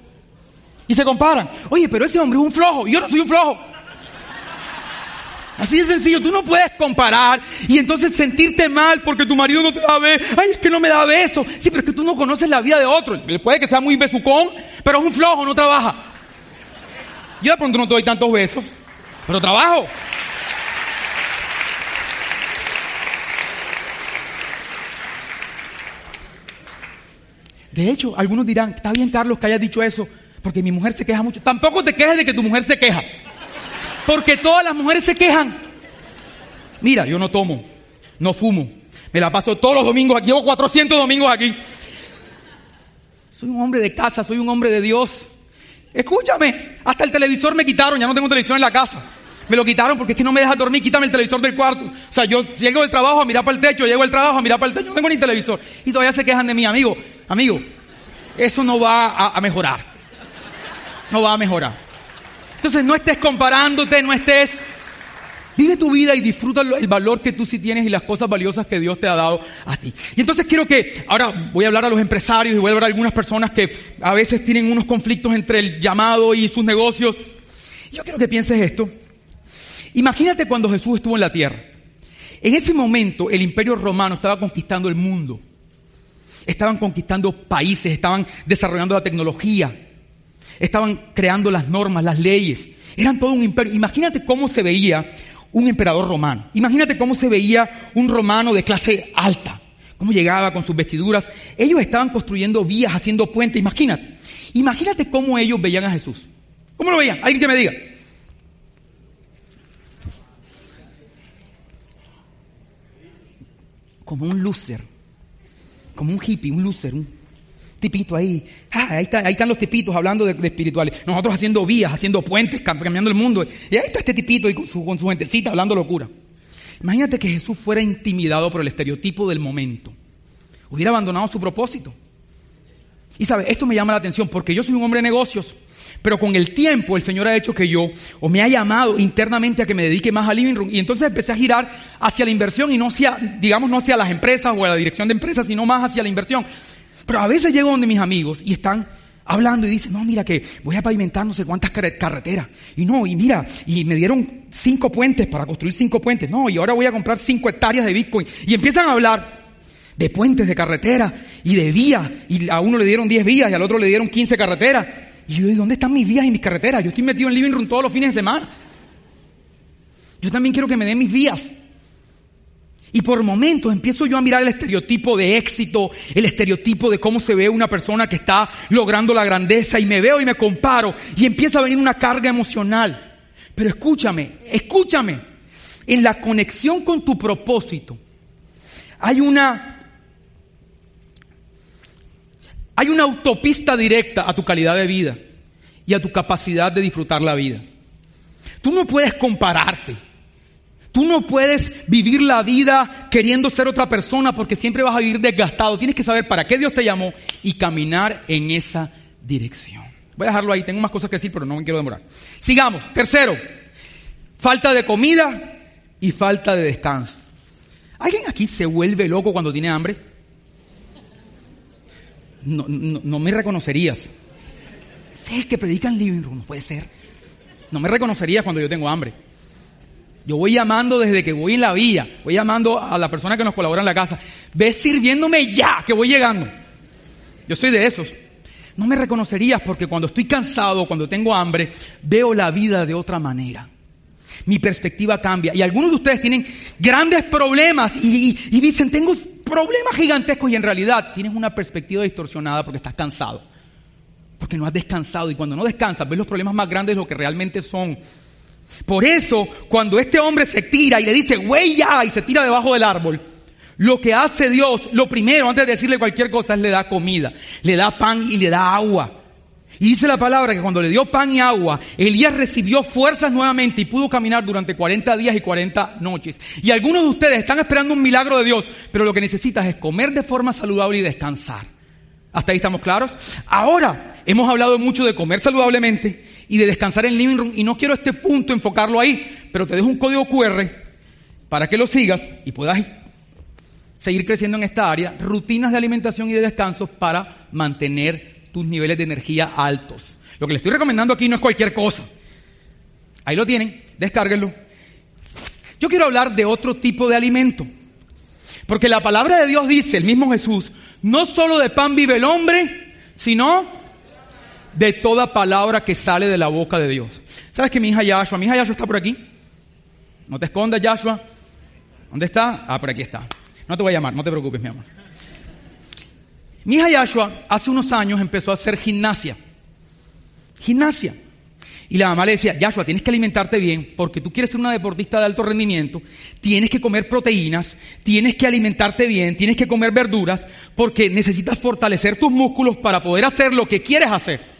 Y se comparan. Oye, pero ese hombre es un flojo yo no soy un flojo. Así de sencillo, tú no puedes comparar y entonces sentirte mal porque tu marido no te da beso. Ay, es que no me da beso. Sí, pero es que tú no conoces la vida de otro. Puede que sea muy besucón, pero es un flojo, no trabaja. Yo de pronto no te doy tantos besos, pero trabajo. De hecho, algunos dirán, está bien Carlos que hayas dicho eso, porque mi mujer se queja mucho. Tampoco te quejes de que tu mujer se queja, porque todas las mujeres se quejan. Mira, yo no tomo, no fumo, me la paso todos los domingos aquí, llevo 400 domingos aquí. Soy un hombre de casa, soy un hombre de Dios. Escúchame, hasta el televisor me quitaron, ya no tengo televisor en la casa. Me lo quitaron porque es que no me deja dormir, quítame el televisor del cuarto. O sea, yo llego del trabajo a mirar para el techo, llego del trabajo a mirar para el techo, no tengo ni televisor. Y todavía se quejan de mí, amigo. Amigo, eso no va a, a mejorar. No va a mejorar. Entonces no estés comparándote, no estés Vive tu vida y disfruta el valor que tú sí tienes y las cosas valiosas que Dios te ha dado a ti. Y entonces quiero que, ahora voy a hablar a los empresarios y voy a hablar a algunas personas que a veces tienen unos conflictos entre el llamado y sus negocios. Yo quiero que pienses esto. Imagínate cuando Jesús estuvo en la tierra. En ese momento el imperio romano estaba conquistando el mundo. Estaban conquistando países, estaban desarrollando la tecnología, estaban creando las normas, las leyes. Eran todo un imperio. Imagínate cómo se veía un emperador romano. Imagínate cómo se veía un romano de clase alta. Cómo llegaba con sus vestiduras. Ellos estaban construyendo vías, haciendo puentes. Imagínate. Imagínate cómo ellos veían a Jesús. ¿Cómo lo veían? Alguien que me diga. como un loser, como un hippie, un loser, un tipito ahí. Ah, ahí, está, ahí están los tipitos hablando de, de, espirituales. Nosotros haciendo vías, haciendo puentes, cambiando el mundo. Y ahí está este tipito y con su, con gentecita hablando locura. Imagínate que Jesús fuera intimidado por el estereotipo del momento. hubiera abandonado su propósito. Y sabe, esto me llama la atención porque yo soy un hombre de negocios, pero con el tiempo el Señor ha hecho que yo, o me ha llamado internamente a que me dedique más al living room, y entonces empecé a girar hacia la inversión y no hacia, digamos, no hacia las empresas o la dirección de empresas, sino más hacia la inversión. Pero a veces llego donde mis amigos y están hablando y dicen, no, mira que voy a pavimentar no sé cuántas carreteras. Y no, y mira, y me dieron cinco puentes para construir cinco puentes. No, y ahora voy a comprar cinco hectáreas de Bitcoin. Y empiezan a hablar de puentes, de carretera y de vías. Y a uno le dieron 10 vías y al otro le dieron 15 carreteras. Y yo digo, ¿dónde están mis vías y mis carreteras? Yo estoy metido en living room todos los fines de semana. Yo también quiero que me den mis vías. Y por momentos empiezo yo a mirar el estereotipo de éxito, el estereotipo de cómo se ve una persona que está logrando la grandeza y me veo y me comparo y empieza a venir una carga emocional. Pero escúchame, escúchame, en la conexión con tu propósito hay una hay una autopista directa a tu calidad de vida y a tu capacidad de disfrutar la vida. Tú no puedes compararte. Tú no puedes vivir la vida queriendo ser otra persona porque siempre vas a vivir desgastado. Tienes que saber para qué Dios te llamó y caminar en esa dirección. Voy a dejarlo ahí. Tengo más cosas que decir, pero no me quiero demorar. Sigamos. Tercero, falta de comida y falta de descanso. ¿Alguien aquí se vuelve loco cuando tiene hambre? no, no, me reconocerías. Sé que predican living room, no puede ser. No me reconocerías cuando yo tengo hambre. Yo voy llamando desde que voy en la vía, voy llamando a la persona que nos colabora en la casa. Ves sirviéndome ya, que voy llegando. Yo soy de esos. No me reconocerías porque cuando estoy cansado, cuando tengo hambre, veo la vida de otra manera. Mi perspectiva cambia. Y algunos de ustedes tienen grandes problemas y, y dicen, tengo problemas gigantescos y en realidad tienes una perspectiva distorsionada porque estás cansado. Porque no has descansado y cuando no descansas ves los problemas más grandes de lo que realmente son. Por eso, cuando este hombre se tira y le dice, güey ya, y se tira debajo del árbol, lo que hace Dios, lo primero, antes de decirle cualquier cosa, es le da comida, le da pan y le da agua. Y dice la palabra que cuando le dio pan y agua, Elías recibió fuerzas nuevamente y pudo caminar durante 40 días y 40 noches. Y algunos de ustedes están esperando un milagro de Dios, pero lo que necesitas es comer de forma saludable y descansar. ¿Hasta ahí estamos claros? Ahora, hemos hablado mucho de comer saludablemente y de descansar en living room y no quiero este punto enfocarlo ahí, pero te dejo un código QR para que lo sigas y puedas seguir creciendo en esta área, rutinas de alimentación y de descanso para mantener tus niveles de energía altos. Lo que le estoy recomendando aquí no es cualquier cosa. Ahí lo tienen, descárguenlo. Yo quiero hablar de otro tipo de alimento. Porque la palabra de Dios dice, el mismo Jesús, no solo de pan vive el hombre, sino de toda palabra que sale de la boca de Dios. ¿Sabes que mi hija Yashua, mi hija Yashua está por aquí? No te escondas, Yashua. ¿Dónde está? Ah, por aquí está. No te voy a llamar, no te preocupes, mi amor. Mi hija Yashua hace unos años empezó a hacer gimnasia. Gimnasia. Y la mamá le decía, Yashua, tienes que alimentarte bien porque tú quieres ser una deportista de alto rendimiento, tienes que comer proteínas, tienes que alimentarte bien, tienes que comer verduras porque necesitas fortalecer tus músculos para poder hacer lo que quieres hacer.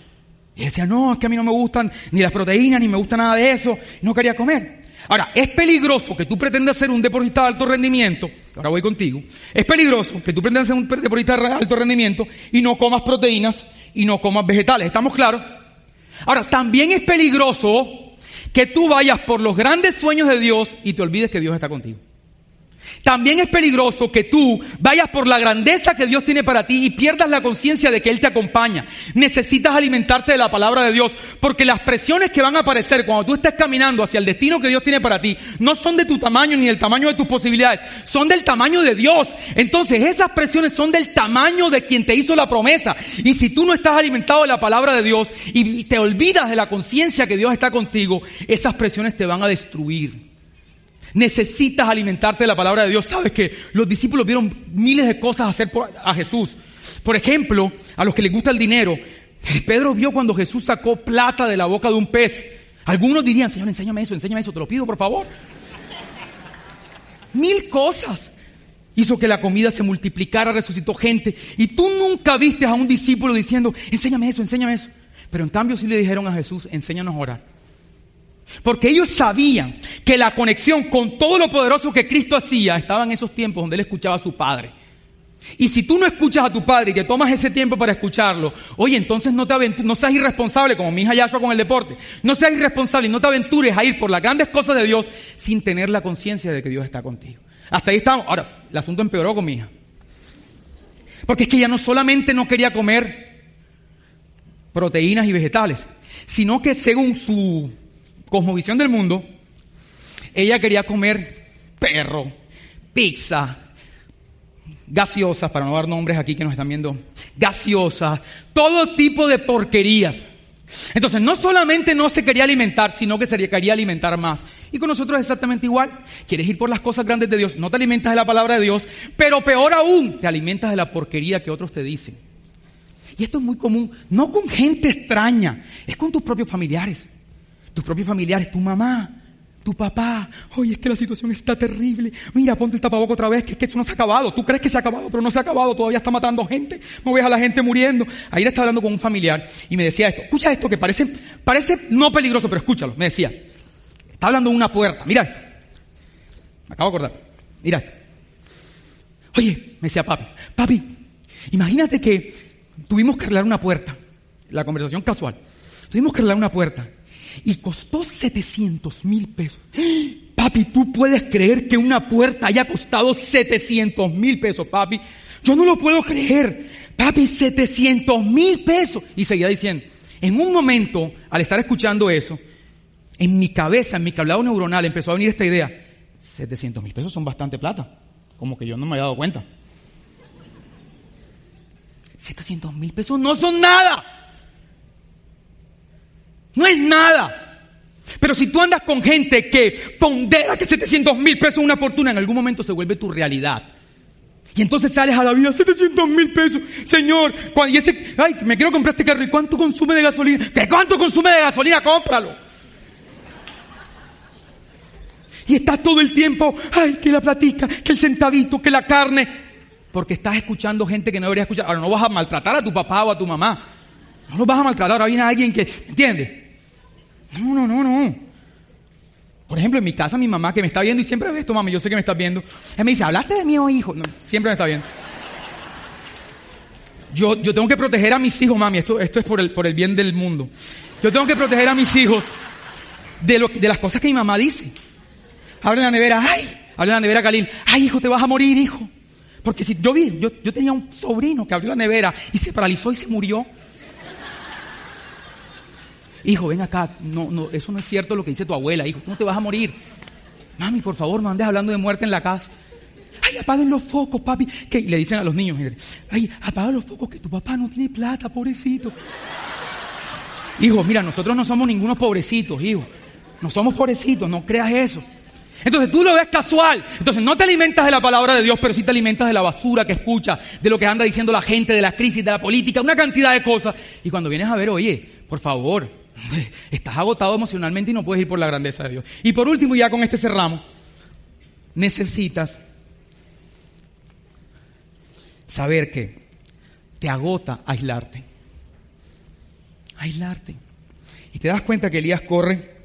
Y decía, no, es que a mí no me gustan ni las proteínas, ni me gusta nada de eso, no quería comer. Ahora, es peligroso que tú pretendas ser un deportista de alto rendimiento, ahora voy contigo, es peligroso que tú pretendas ser un deportista de alto rendimiento y no comas proteínas y no comas vegetales, ¿estamos claros? Ahora, también es peligroso que tú vayas por los grandes sueños de Dios y te olvides que Dios está contigo. También es peligroso que tú vayas por la grandeza que Dios tiene para ti y pierdas la conciencia de que Él te acompaña. Necesitas alimentarte de la palabra de Dios, porque las presiones que van a aparecer cuando tú estés caminando hacia el destino que Dios tiene para ti no son de tu tamaño ni del tamaño de tus posibilidades, son del tamaño de Dios. Entonces esas presiones son del tamaño de quien te hizo la promesa. Y si tú no estás alimentado de la palabra de Dios y te olvidas de la conciencia que Dios está contigo, esas presiones te van a destruir. Necesitas alimentarte de la palabra de Dios. Sabes que los discípulos vieron miles de cosas hacer a Jesús. Por ejemplo, a los que les gusta el dinero, Pedro vio cuando Jesús sacó plata de la boca de un pez. Algunos dirían, Señor, enséñame eso, enséñame eso, te lo pido por favor. Mil cosas. Hizo que la comida se multiplicara, resucitó gente. Y tú nunca viste a un discípulo diciendo, enséñame eso, enséñame eso. Pero en cambio sí le dijeron a Jesús, enséñanos a orar. Porque ellos sabían que la conexión con todo lo poderoso que Cristo hacía estaba en esos tiempos donde él escuchaba a su Padre. Y si tú no escuchas a tu padre y te tomas ese tiempo para escucharlo, oye, entonces no te seas irresponsable como mi hija Yashua con el deporte. No seas irresponsable y no te aventures a ir por las grandes cosas de Dios sin tener la conciencia de que Dios está contigo. Hasta ahí estamos. Ahora, el asunto empeoró con mi hija. Porque es que ella no solamente no quería comer proteínas y vegetales, sino que según su cosmovisión del mundo, ella quería comer perro, pizza, gaseosas, para no dar nombres aquí que nos están viendo, gaseosas, todo tipo de porquerías. Entonces, no solamente no se quería alimentar, sino que se quería alimentar más. Y con nosotros es exactamente igual. Quieres ir por las cosas grandes de Dios, no te alimentas de la palabra de Dios, pero peor aún, te alimentas de la porquería que otros te dicen. Y esto es muy común, no con gente extraña, es con tus propios familiares. Tus propios familiares, tu mamá, tu papá, oye, es que la situación está terrible. Mira, ponte el tapaboca otra vez, que es que esto no se ha acabado. Tú crees que se ha acabado, pero no se ha acabado, todavía está matando gente. No ves a la gente muriendo. Le estaba hablando con un familiar y me decía esto. Escucha esto que parece, parece no peligroso, pero escúchalo. Me decía, está hablando de una puerta. Mira esto. Me acabo de acordar. Mira esto. Oye, me decía papi, papi, imagínate que tuvimos que arreglar una puerta. La conversación casual. Tuvimos que arreglar una puerta y costó 700 mil pesos. Papi, ¿tú puedes creer que una puerta haya costado 700 mil pesos, papi? Yo no lo puedo creer. Papi, 700 mil pesos. Y seguía diciendo, en un momento, al estar escuchando eso, en mi cabeza, en mi cableado neuronal, empezó a venir esta idea. 700 mil pesos son bastante plata. Como que yo no me había dado cuenta. 700 mil pesos no son nada. No es nada. Pero si tú andas con gente que pondera que 700 mil pesos es una fortuna, en algún momento se vuelve tu realidad. Y entonces sales a la vida, 700 mil pesos, Señor, y ese, ay, me quiero comprar este carro, ¿y cuánto consume de gasolina? ¿Qué cuánto consume de gasolina? Cómpralo. Y estás todo el tiempo, ay, que la platica, que el centavito, que la carne, porque estás escuchando gente que no debería escuchar. Ahora no vas a maltratar a tu papá o a tu mamá, no los vas a maltratar, ahora viene alguien que, ¿entiendes? No, no, no, no. Por ejemplo, en mi casa mi mamá que me está viendo y siempre ve esto, mami, yo sé que me estás viendo. Ella me dice, ¿hablaste de mi hijo? No, siempre me está viendo. Yo, yo tengo que proteger a mis hijos, mami, esto, esto es por el, por el bien del mundo. Yo tengo que proteger a mis hijos de, lo, de las cosas que mi mamá dice. En la nevera, ay, en la nevera Kalin, ay hijo, te vas a morir, hijo. Porque si yo vi, yo, yo tenía un sobrino que abrió la nevera y se paralizó y se murió. Hijo, ven acá. No, no, eso no es cierto lo que dice tu abuela, hijo. No te vas a morir. Mami, por favor, no andes hablando de muerte en la casa. Ay, apaguen los focos, papi. Que le dicen a los niños, ay, apaga los focos que tu papá no tiene plata, pobrecito. Hijo, mira, nosotros no somos ningunos pobrecitos, hijo. No somos pobrecitos, no creas eso. Entonces tú lo ves casual. Entonces no te alimentas de la palabra de Dios, pero sí te alimentas de la basura que escuchas, de lo que anda diciendo la gente, de la crisis, de la política, una cantidad de cosas. Y cuando vienes a ver, oye, por favor, Estás agotado emocionalmente y no puedes ir por la grandeza de Dios. Y por último, ya con este cerramos, necesitas saber que te agota aislarte. Aislarte. Y te das cuenta que Elías corre.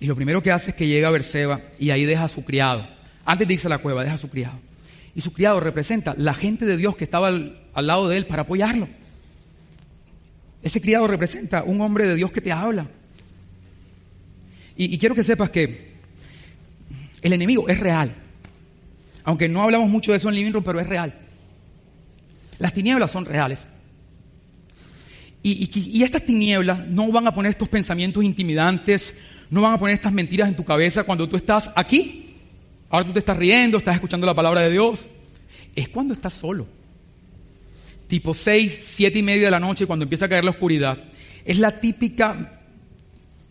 Y lo primero que hace es que llega a Berseba y ahí deja a su criado. Antes de irse a la cueva, deja a su criado. Y su criado representa la gente de Dios que estaba al, al lado de él para apoyarlo. Ese criado representa un hombre de Dios que te habla. Y, quiero que sepas que el enemigo es real. Aunque no hablamos mucho de eso en Living Room, pero es real. Las tinieblas son reales. Y, y, estas tinieblas no van a poner estos pensamientos intimidantes, no van a poner estas mentiras en tu cabeza cuando tú estás aquí. Ahora tú te estás riendo, estás escuchando la palabra de Dios. Es cuando estás solo tipo 6, 7 y media de la noche, cuando empieza a caer la oscuridad, es la típica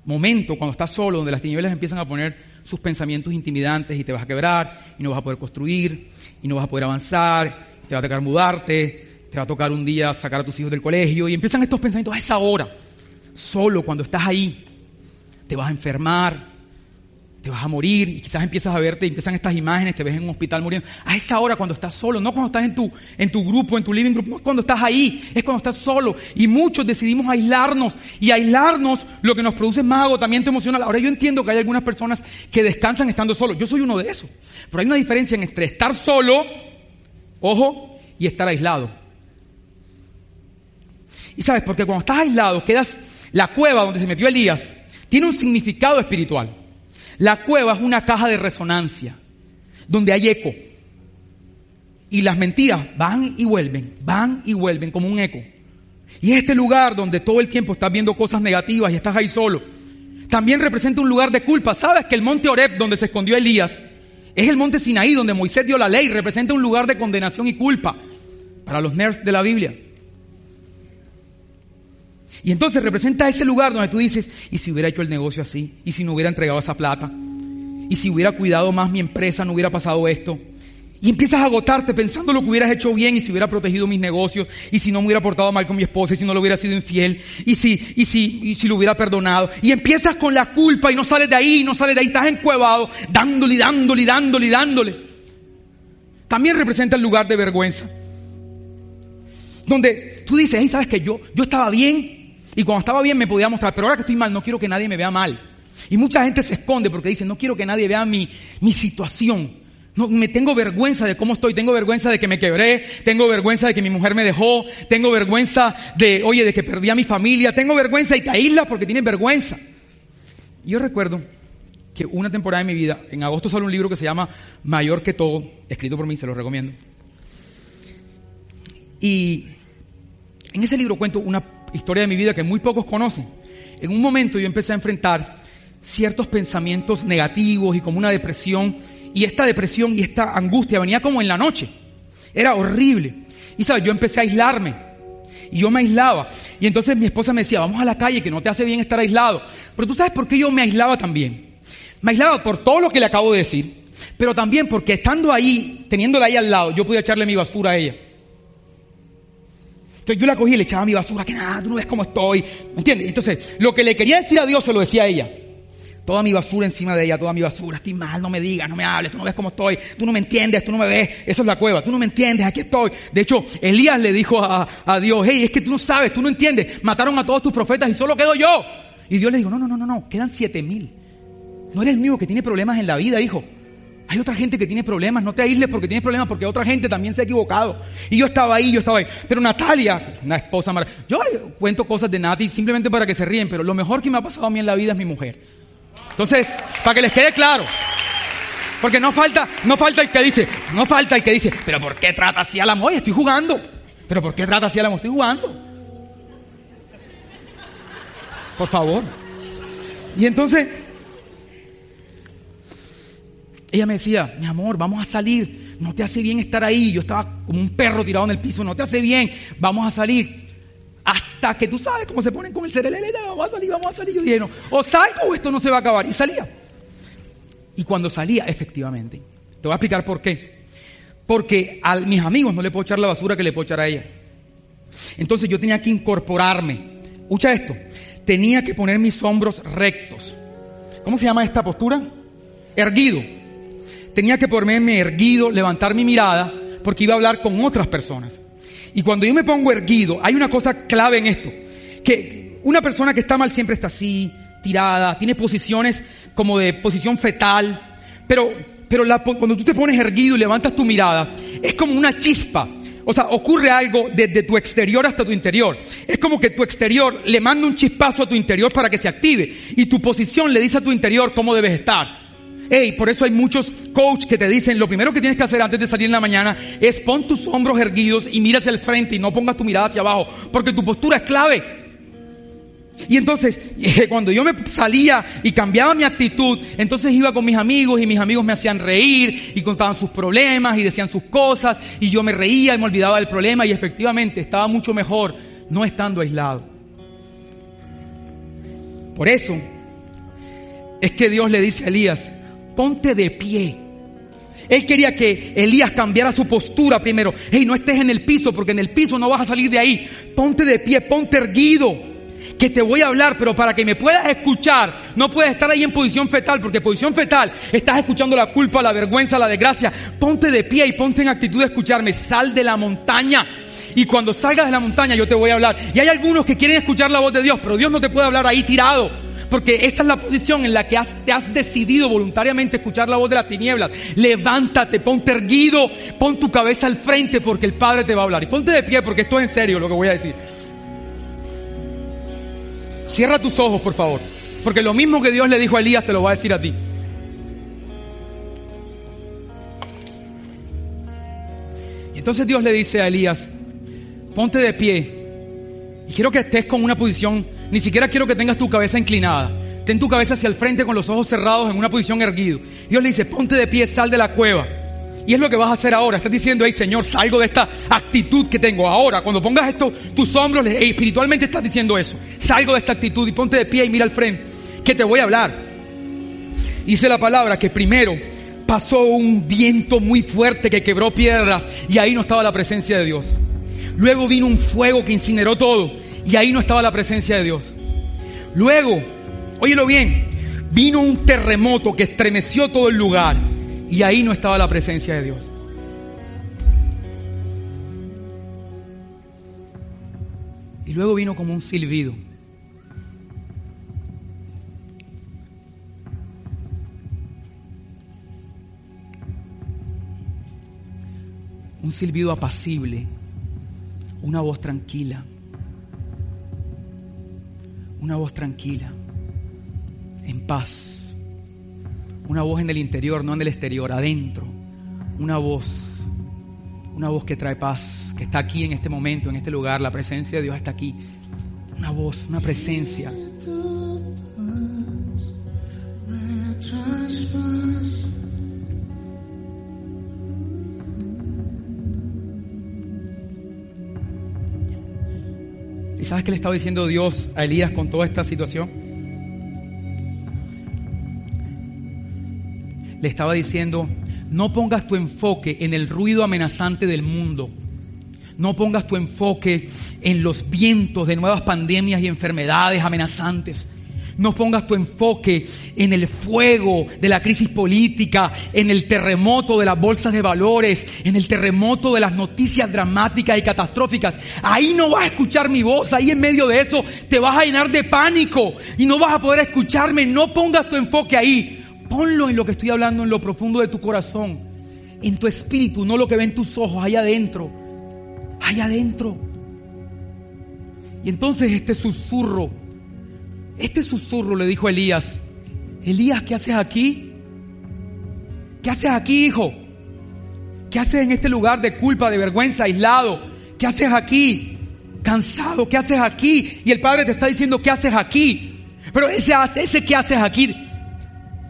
momento cuando estás solo, donde las tinieblas empiezan a poner sus pensamientos intimidantes y te vas a quebrar, y no vas a poder construir, y no vas a poder avanzar, te va a tocar mudarte, te va a tocar un día sacar a tus hijos del colegio, y empiezan estos pensamientos a esa hora, solo cuando estás ahí, te vas a enfermar, te vas a morir y quizás empiezas a verte y empiezan estas imágenes, te ves en un hospital muriendo. A esa hora cuando estás solo, no cuando estás en tu, en tu grupo, en tu living group, no cuando estás ahí, es cuando estás solo. Y muchos decidimos aislarnos y aislarnos lo que nos produce más agotamiento emocional. Ahora yo entiendo que hay algunas personas que descansan estando solos. Yo soy uno de esos. Pero hay una diferencia entre estar solo, ojo, y estar aislado. Y sabes, porque cuando estás aislado, quedas, la cueva donde se metió Elías, tiene un significado espiritual. La cueva es una caja de resonancia, donde hay eco. Y las mentiras van y vuelven, van y vuelven como un eco. Y es este lugar donde todo el tiempo estás viendo cosas negativas y estás ahí solo. También representa un lugar de culpa. ¿Sabes que el monte Oreb, donde se escondió Elías, es el monte Sinaí, donde Moisés dio la ley? Representa un lugar de condenación y culpa para los nerds de la Biblia. Y entonces representa ese lugar donde tú dices, ¿y si hubiera hecho el negocio así? ¿Y si no hubiera entregado esa plata? ¿Y si hubiera cuidado más mi empresa, no hubiera pasado esto? Y empiezas a agotarte pensando lo que hubieras hecho bien y si hubiera protegido mis negocios y si no me hubiera portado mal con mi esposa y si no lo hubiera sido infiel y si, y si, y si lo hubiera perdonado. Y empiezas con la culpa y no sales de ahí, no sales de ahí, estás encuevado, dándole, dándole, dándole, dándole. También representa el lugar de vergüenza. Donde tú dices, hey, sabes que yo, yo estaba bien, y cuando estaba bien me podía mostrar, pero ahora que estoy mal no quiero que nadie me vea mal. Y mucha gente se esconde porque dice, no quiero que nadie vea mi, mi situación. No, me tengo vergüenza de cómo estoy, tengo vergüenza de que me quebré, tengo vergüenza de que mi mujer me dejó, tengo vergüenza de, oye, de que perdí a mi familia, tengo vergüenza y te porque tienes vergüenza. Yo recuerdo que una temporada de mi vida, en agosto sale un libro que se llama Mayor que todo, escrito por mí, se lo recomiendo. Y en ese libro cuento una historia de mi vida que muy pocos conocen. En un momento yo empecé a enfrentar ciertos pensamientos negativos y como una depresión. Y esta depresión y esta angustia venía como en la noche. Era horrible. Y sabes, yo empecé a aislarme. Y yo me aislaba. Y entonces mi esposa me decía, vamos a la calle, que no te hace bien estar aislado. Pero tú sabes por qué yo me aislaba también. Me aislaba por todo lo que le acabo de decir. Pero también porque estando ahí, teniéndola ahí al lado, yo podía echarle mi basura a ella. Entonces yo la cogí y le echaba mi basura, que nada, tú no ves cómo estoy. ¿Me entiendes? Entonces, lo que le quería decir a Dios se lo decía a ella. Toda mi basura encima de ella, toda mi basura. Estoy mal, no me digas, no me hables, tú no ves cómo estoy, tú no me entiendes, tú no me ves. Eso es la cueva, tú no me entiendes, aquí estoy. De hecho, Elías le dijo a, a Dios, hey, es que tú no sabes, tú no entiendes. Mataron a todos tus profetas y solo quedo yo. Y Dios le dijo, no, no, no, no, no, quedan siete mil. No eres el único que tiene problemas en la vida, hijo. Hay otra gente que tiene problemas, no te aísles porque tienes problemas, porque otra gente también se ha equivocado. Y yo estaba ahí, yo estaba ahí. Pero Natalia, una esposa maravillosa. Yo cuento cosas de Nati simplemente para que se ríen, pero lo mejor que me ha pasado a mí en la vida es mi mujer. Entonces, para que les quede claro. Porque no falta, no falta el que dice, no falta el que dice, pero ¿por qué trata así al amor? Estoy jugando. Pero ¿por qué trata así al amor? Estoy jugando. Por favor. Y entonces, ella me decía, mi amor, vamos a salir, no te hace bien estar ahí. Yo estaba como un perro tirado en el piso, no te hace bien, vamos a salir. Hasta que tú sabes cómo se ponen con el cerelele, vamos a salir, vamos a salir. Yo dije, no, o salgo o esto no se va a acabar. Y salía. Y cuando salía, efectivamente, te voy a explicar por qué. Porque a mis amigos no le puedo echar la basura que le puedo echar a ella. Entonces yo tenía que incorporarme. Escucha esto. Tenía que poner mis hombros rectos. ¿Cómo se llama esta postura? Erguido tenía que ponerme erguido, levantar mi mirada, porque iba a hablar con otras personas. Y cuando yo me pongo erguido, hay una cosa clave en esto, que una persona que está mal siempre está así, tirada, tiene posiciones como de posición fetal, pero, pero cuando tú te pones erguido y levantas tu mirada, es como una chispa. O sea, ocurre algo desde tu exterior hasta tu interior. Es como que tu exterior le manda un chispazo a tu interior para que se active. Y tu posición le dice a tu interior cómo debes estar. Hey, por eso hay muchos coach que te dicen, lo primero que tienes que hacer antes de salir en la mañana es pon tus hombros erguidos y mira hacia el frente y no pongas tu mirada hacia abajo, porque tu postura es clave. Y entonces, cuando yo me salía y cambiaba mi actitud, entonces iba con mis amigos y mis amigos me hacían reír y contaban sus problemas y decían sus cosas y yo me reía y me olvidaba del problema y efectivamente estaba mucho mejor no estando aislado. Por eso es que Dios le dice a Elías, ponte de pie. Él quería que Elías cambiara su postura primero. Hey, no estés en el piso porque en el piso no vas a salir de ahí. Ponte de pie, ponte erguido. que te voy a hablar, pero para que me puedas escuchar, no puedes estar ahí en posición fetal, porque en posición fetal estás escuchando la culpa, la vergüenza, la desgracia. Ponte de pie y ponte en actitud de escucharme. Sal de la montaña. Y cuando salgas de la montaña yo te voy a hablar. Y hay algunos que quieren escuchar la voz de Dios, pero Dios no te puede hablar ahí tirado. Porque esa es la posición en la que te has decidido voluntariamente escuchar la voz de las tinieblas. Levántate, ponte erguido, pon tu cabeza al frente porque el Padre te va a hablar. Y ponte de pie porque esto es en serio lo que voy a decir. Cierra tus ojos, por favor. Porque lo mismo que Dios le dijo a Elías te lo va a decir a ti. Y entonces Dios le dice a Elías, ponte de pie. Y quiero que estés con una posición, ni siquiera quiero que tengas tu cabeza inclinada. Ten tu cabeza hacia el frente con los ojos cerrados en una posición erguido. Dios le dice, ponte de pie, sal de la cueva. Y es lo que vas a hacer ahora. Estás diciendo, hey Señor, salgo de esta actitud que tengo ahora. Cuando pongas esto, tus hombros, espiritualmente estás diciendo eso. Salgo de esta actitud y ponte de pie y mira al frente. Que te voy a hablar. Dice la palabra que primero pasó un viento muy fuerte que quebró piedras y ahí no estaba la presencia de Dios. Luego vino un fuego que incineró todo y ahí no estaba la presencia de Dios. Luego, óyelo bien, vino un terremoto que estremeció todo el lugar y ahí no estaba la presencia de Dios. Y luego vino como un silbido. Un silbido apacible, una voz tranquila, una voz tranquila, en paz. Una voz en el interior, no en el exterior, adentro. Una voz, una voz que trae paz, que está aquí en este momento, en este lugar. La presencia de Dios está aquí. Una voz, una presencia. Sabes qué le estaba diciendo Dios a Elías con toda esta situación? le estaba diciendo, no pongas tu enfoque en el ruido amenazante del mundo. No pongas tu enfoque en los vientos de nuevas pandemias y enfermedades amenazantes. No pongas tu enfoque en el fuego de la crisis política, en el terremoto de las bolsas de valores, en el terremoto de las noticias dramáticas y catastróficas. Ahí no vas a escuchar mi voz, ahí en medio de eso te vas a llenar de pánico y no vas a poder escucharme. No pongas tu enfoque ahí. Ponlo en lo que estoy hablando, en lo profundo de tu corazón, en tu espíritu, no lo que ven tus ojos, allá adentro, allá adentro. Y entonces este susurro, este susurro le dijo a Elías, Elías, ¿qué haces aquí? ¿Qué haces aquí, hijo? ¿Qué haces en este lugar de culpa, de vergüenza, aislado? ¿Qué haces aquí? Cansado, ¿qué haces aquí? Y el Padre te está diciendo, ¿qué haces aquí? Pero ese, ese ¿qué haces aquí?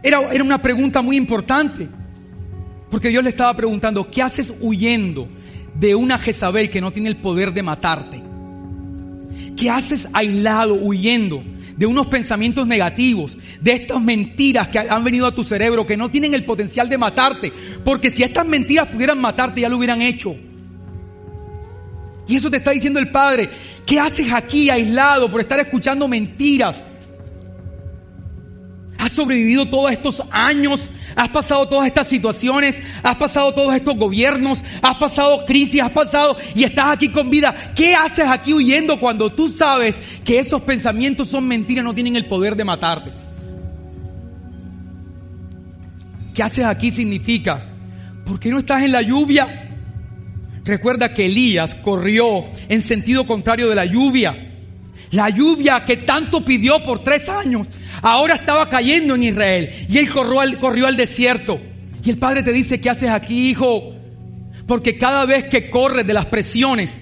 Era, una pregunta muy importante. Porque Dios le estaba preguntando, ¿qué haces huyendo de una Jezabel que no tiene el poder de matarte? ¿Qué haces aislado, huyendo de unos pensamientos negativos, de estas mentiras que han venido a tu cerebro, que no tienen el potencial de matarte? Porque si estas mentiras pudieran matarte, ya lo hubieran hecho. Y eso te está diciendo el Padre. ¿Qué haces aquí aislado por estar escuchando mentiras? Has sobrevivido todos estos años, has pasado todas estas situaciones, has pasado todos estos gobiernos, has pasado crisis, has pasado y estás aquí con vida. ¿Qué haces aquí huyendo cuando tú sabes que esos pensamientos son mentiras, no tienen el poder de matarte? ¿Qué haces aquí significa? ¿Por qué no estás en la lluvia? Recuerda que Elías corrió en sentido contrario de la lluvia. La lluvia que tanto pidió por tres años Ahora estaba cayendo en Israel y él corrió al, corrió al desierto. Y el padre te dice, ¿qué haces aquí, hijo? Porque cada vez que corres de las presiones,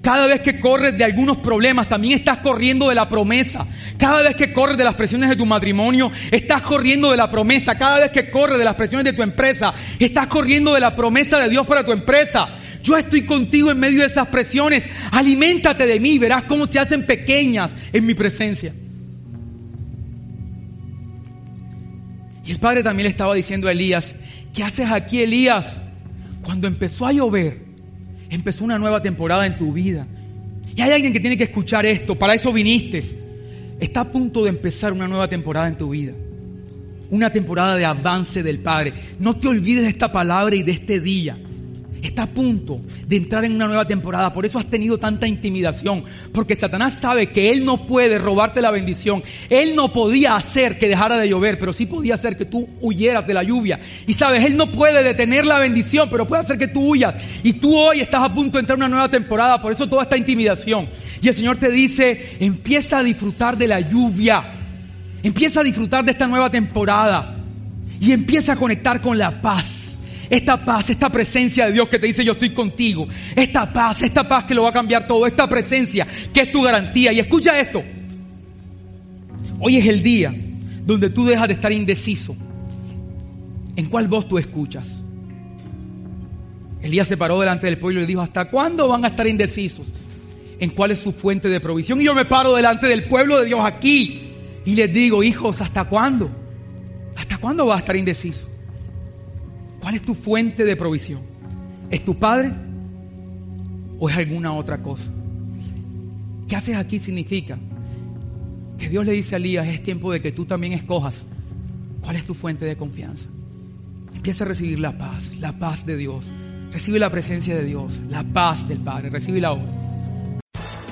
cada vez que corres de algunos problemas, también estás corriendo de la promesa. Cada vez que corres de las presiones de tu matrimonio, estás corriendo de la promesa. Cada vez que corres de las presiones de tu empresa, estás corriendo de la promesa de Dios para tu empresa. Yo estoy contigo en medio de esas presiones. Aliméntate de mí, verás cómo se hacen pequeñas en mi presencia. Y el padre también le estaba diciendo a Elías, ¿qué haces aquí Elías? Cuando empezó a llover, empezó una nueva temporada en tu vida. Y hay alguien que tiene que escuchar esto, para eso viniste. Está a punto de empezar una nueva temporada en tu vida. Una temporada de avance del Padre. No te olvides de esta palabra y de este día está a punto de entrar en una nueva temporada. Por eso has tenido tanta intimidación. Porque Satanás sabe que él no puede robarte la bendición. Él no podía hacer que dejara de llover, pero sí podía hacer que tú huyeras de la lluvia. Y sabes, él no puede detener la bendición, pero puede hacer que tú huyas. Y tú hoy estás a punto de entrar en una nueva temporada. Por eso toda esta intimidación. Y el Señor te dice, empieza a disfrutar de la lluvia. Empieza a disfrutar de esta nueva temporada. Y empieza a conectar con la paz esta paz, esta presencia de Dios que te dice yo estoy contigo. Esta paz, esta paz que lo va a cambiar todo. Esta presencia que es tu garantía. Y escucha esto. Hoy es el día donde tú dejas de estar indeciso. ¿En cuál voz tú escuchas? Elías se paró delante del pueblo y le dijo, ¿hasta cuándo van a estar indecisos? ¿En cuál es su fuente de provisión? Y yo me paro delante del pueblo de Dios aquí y les digo, hijos, ¿hasta cuándo? ¿Hasta cuándo va a estar indeciso? ¿Cuál es tu fuente de provisión? ¿Es tu padre o es alguna otra cosa? ¿Qué haces aquí significa que Dios le dice a Elías, es tiempo de que tú también escojas cuál es tu fuente de confianza. Empieza a recibir la paz, la paz de Dios. Recibe la presencia de Dios, la paz del Padre. Recibe la obra.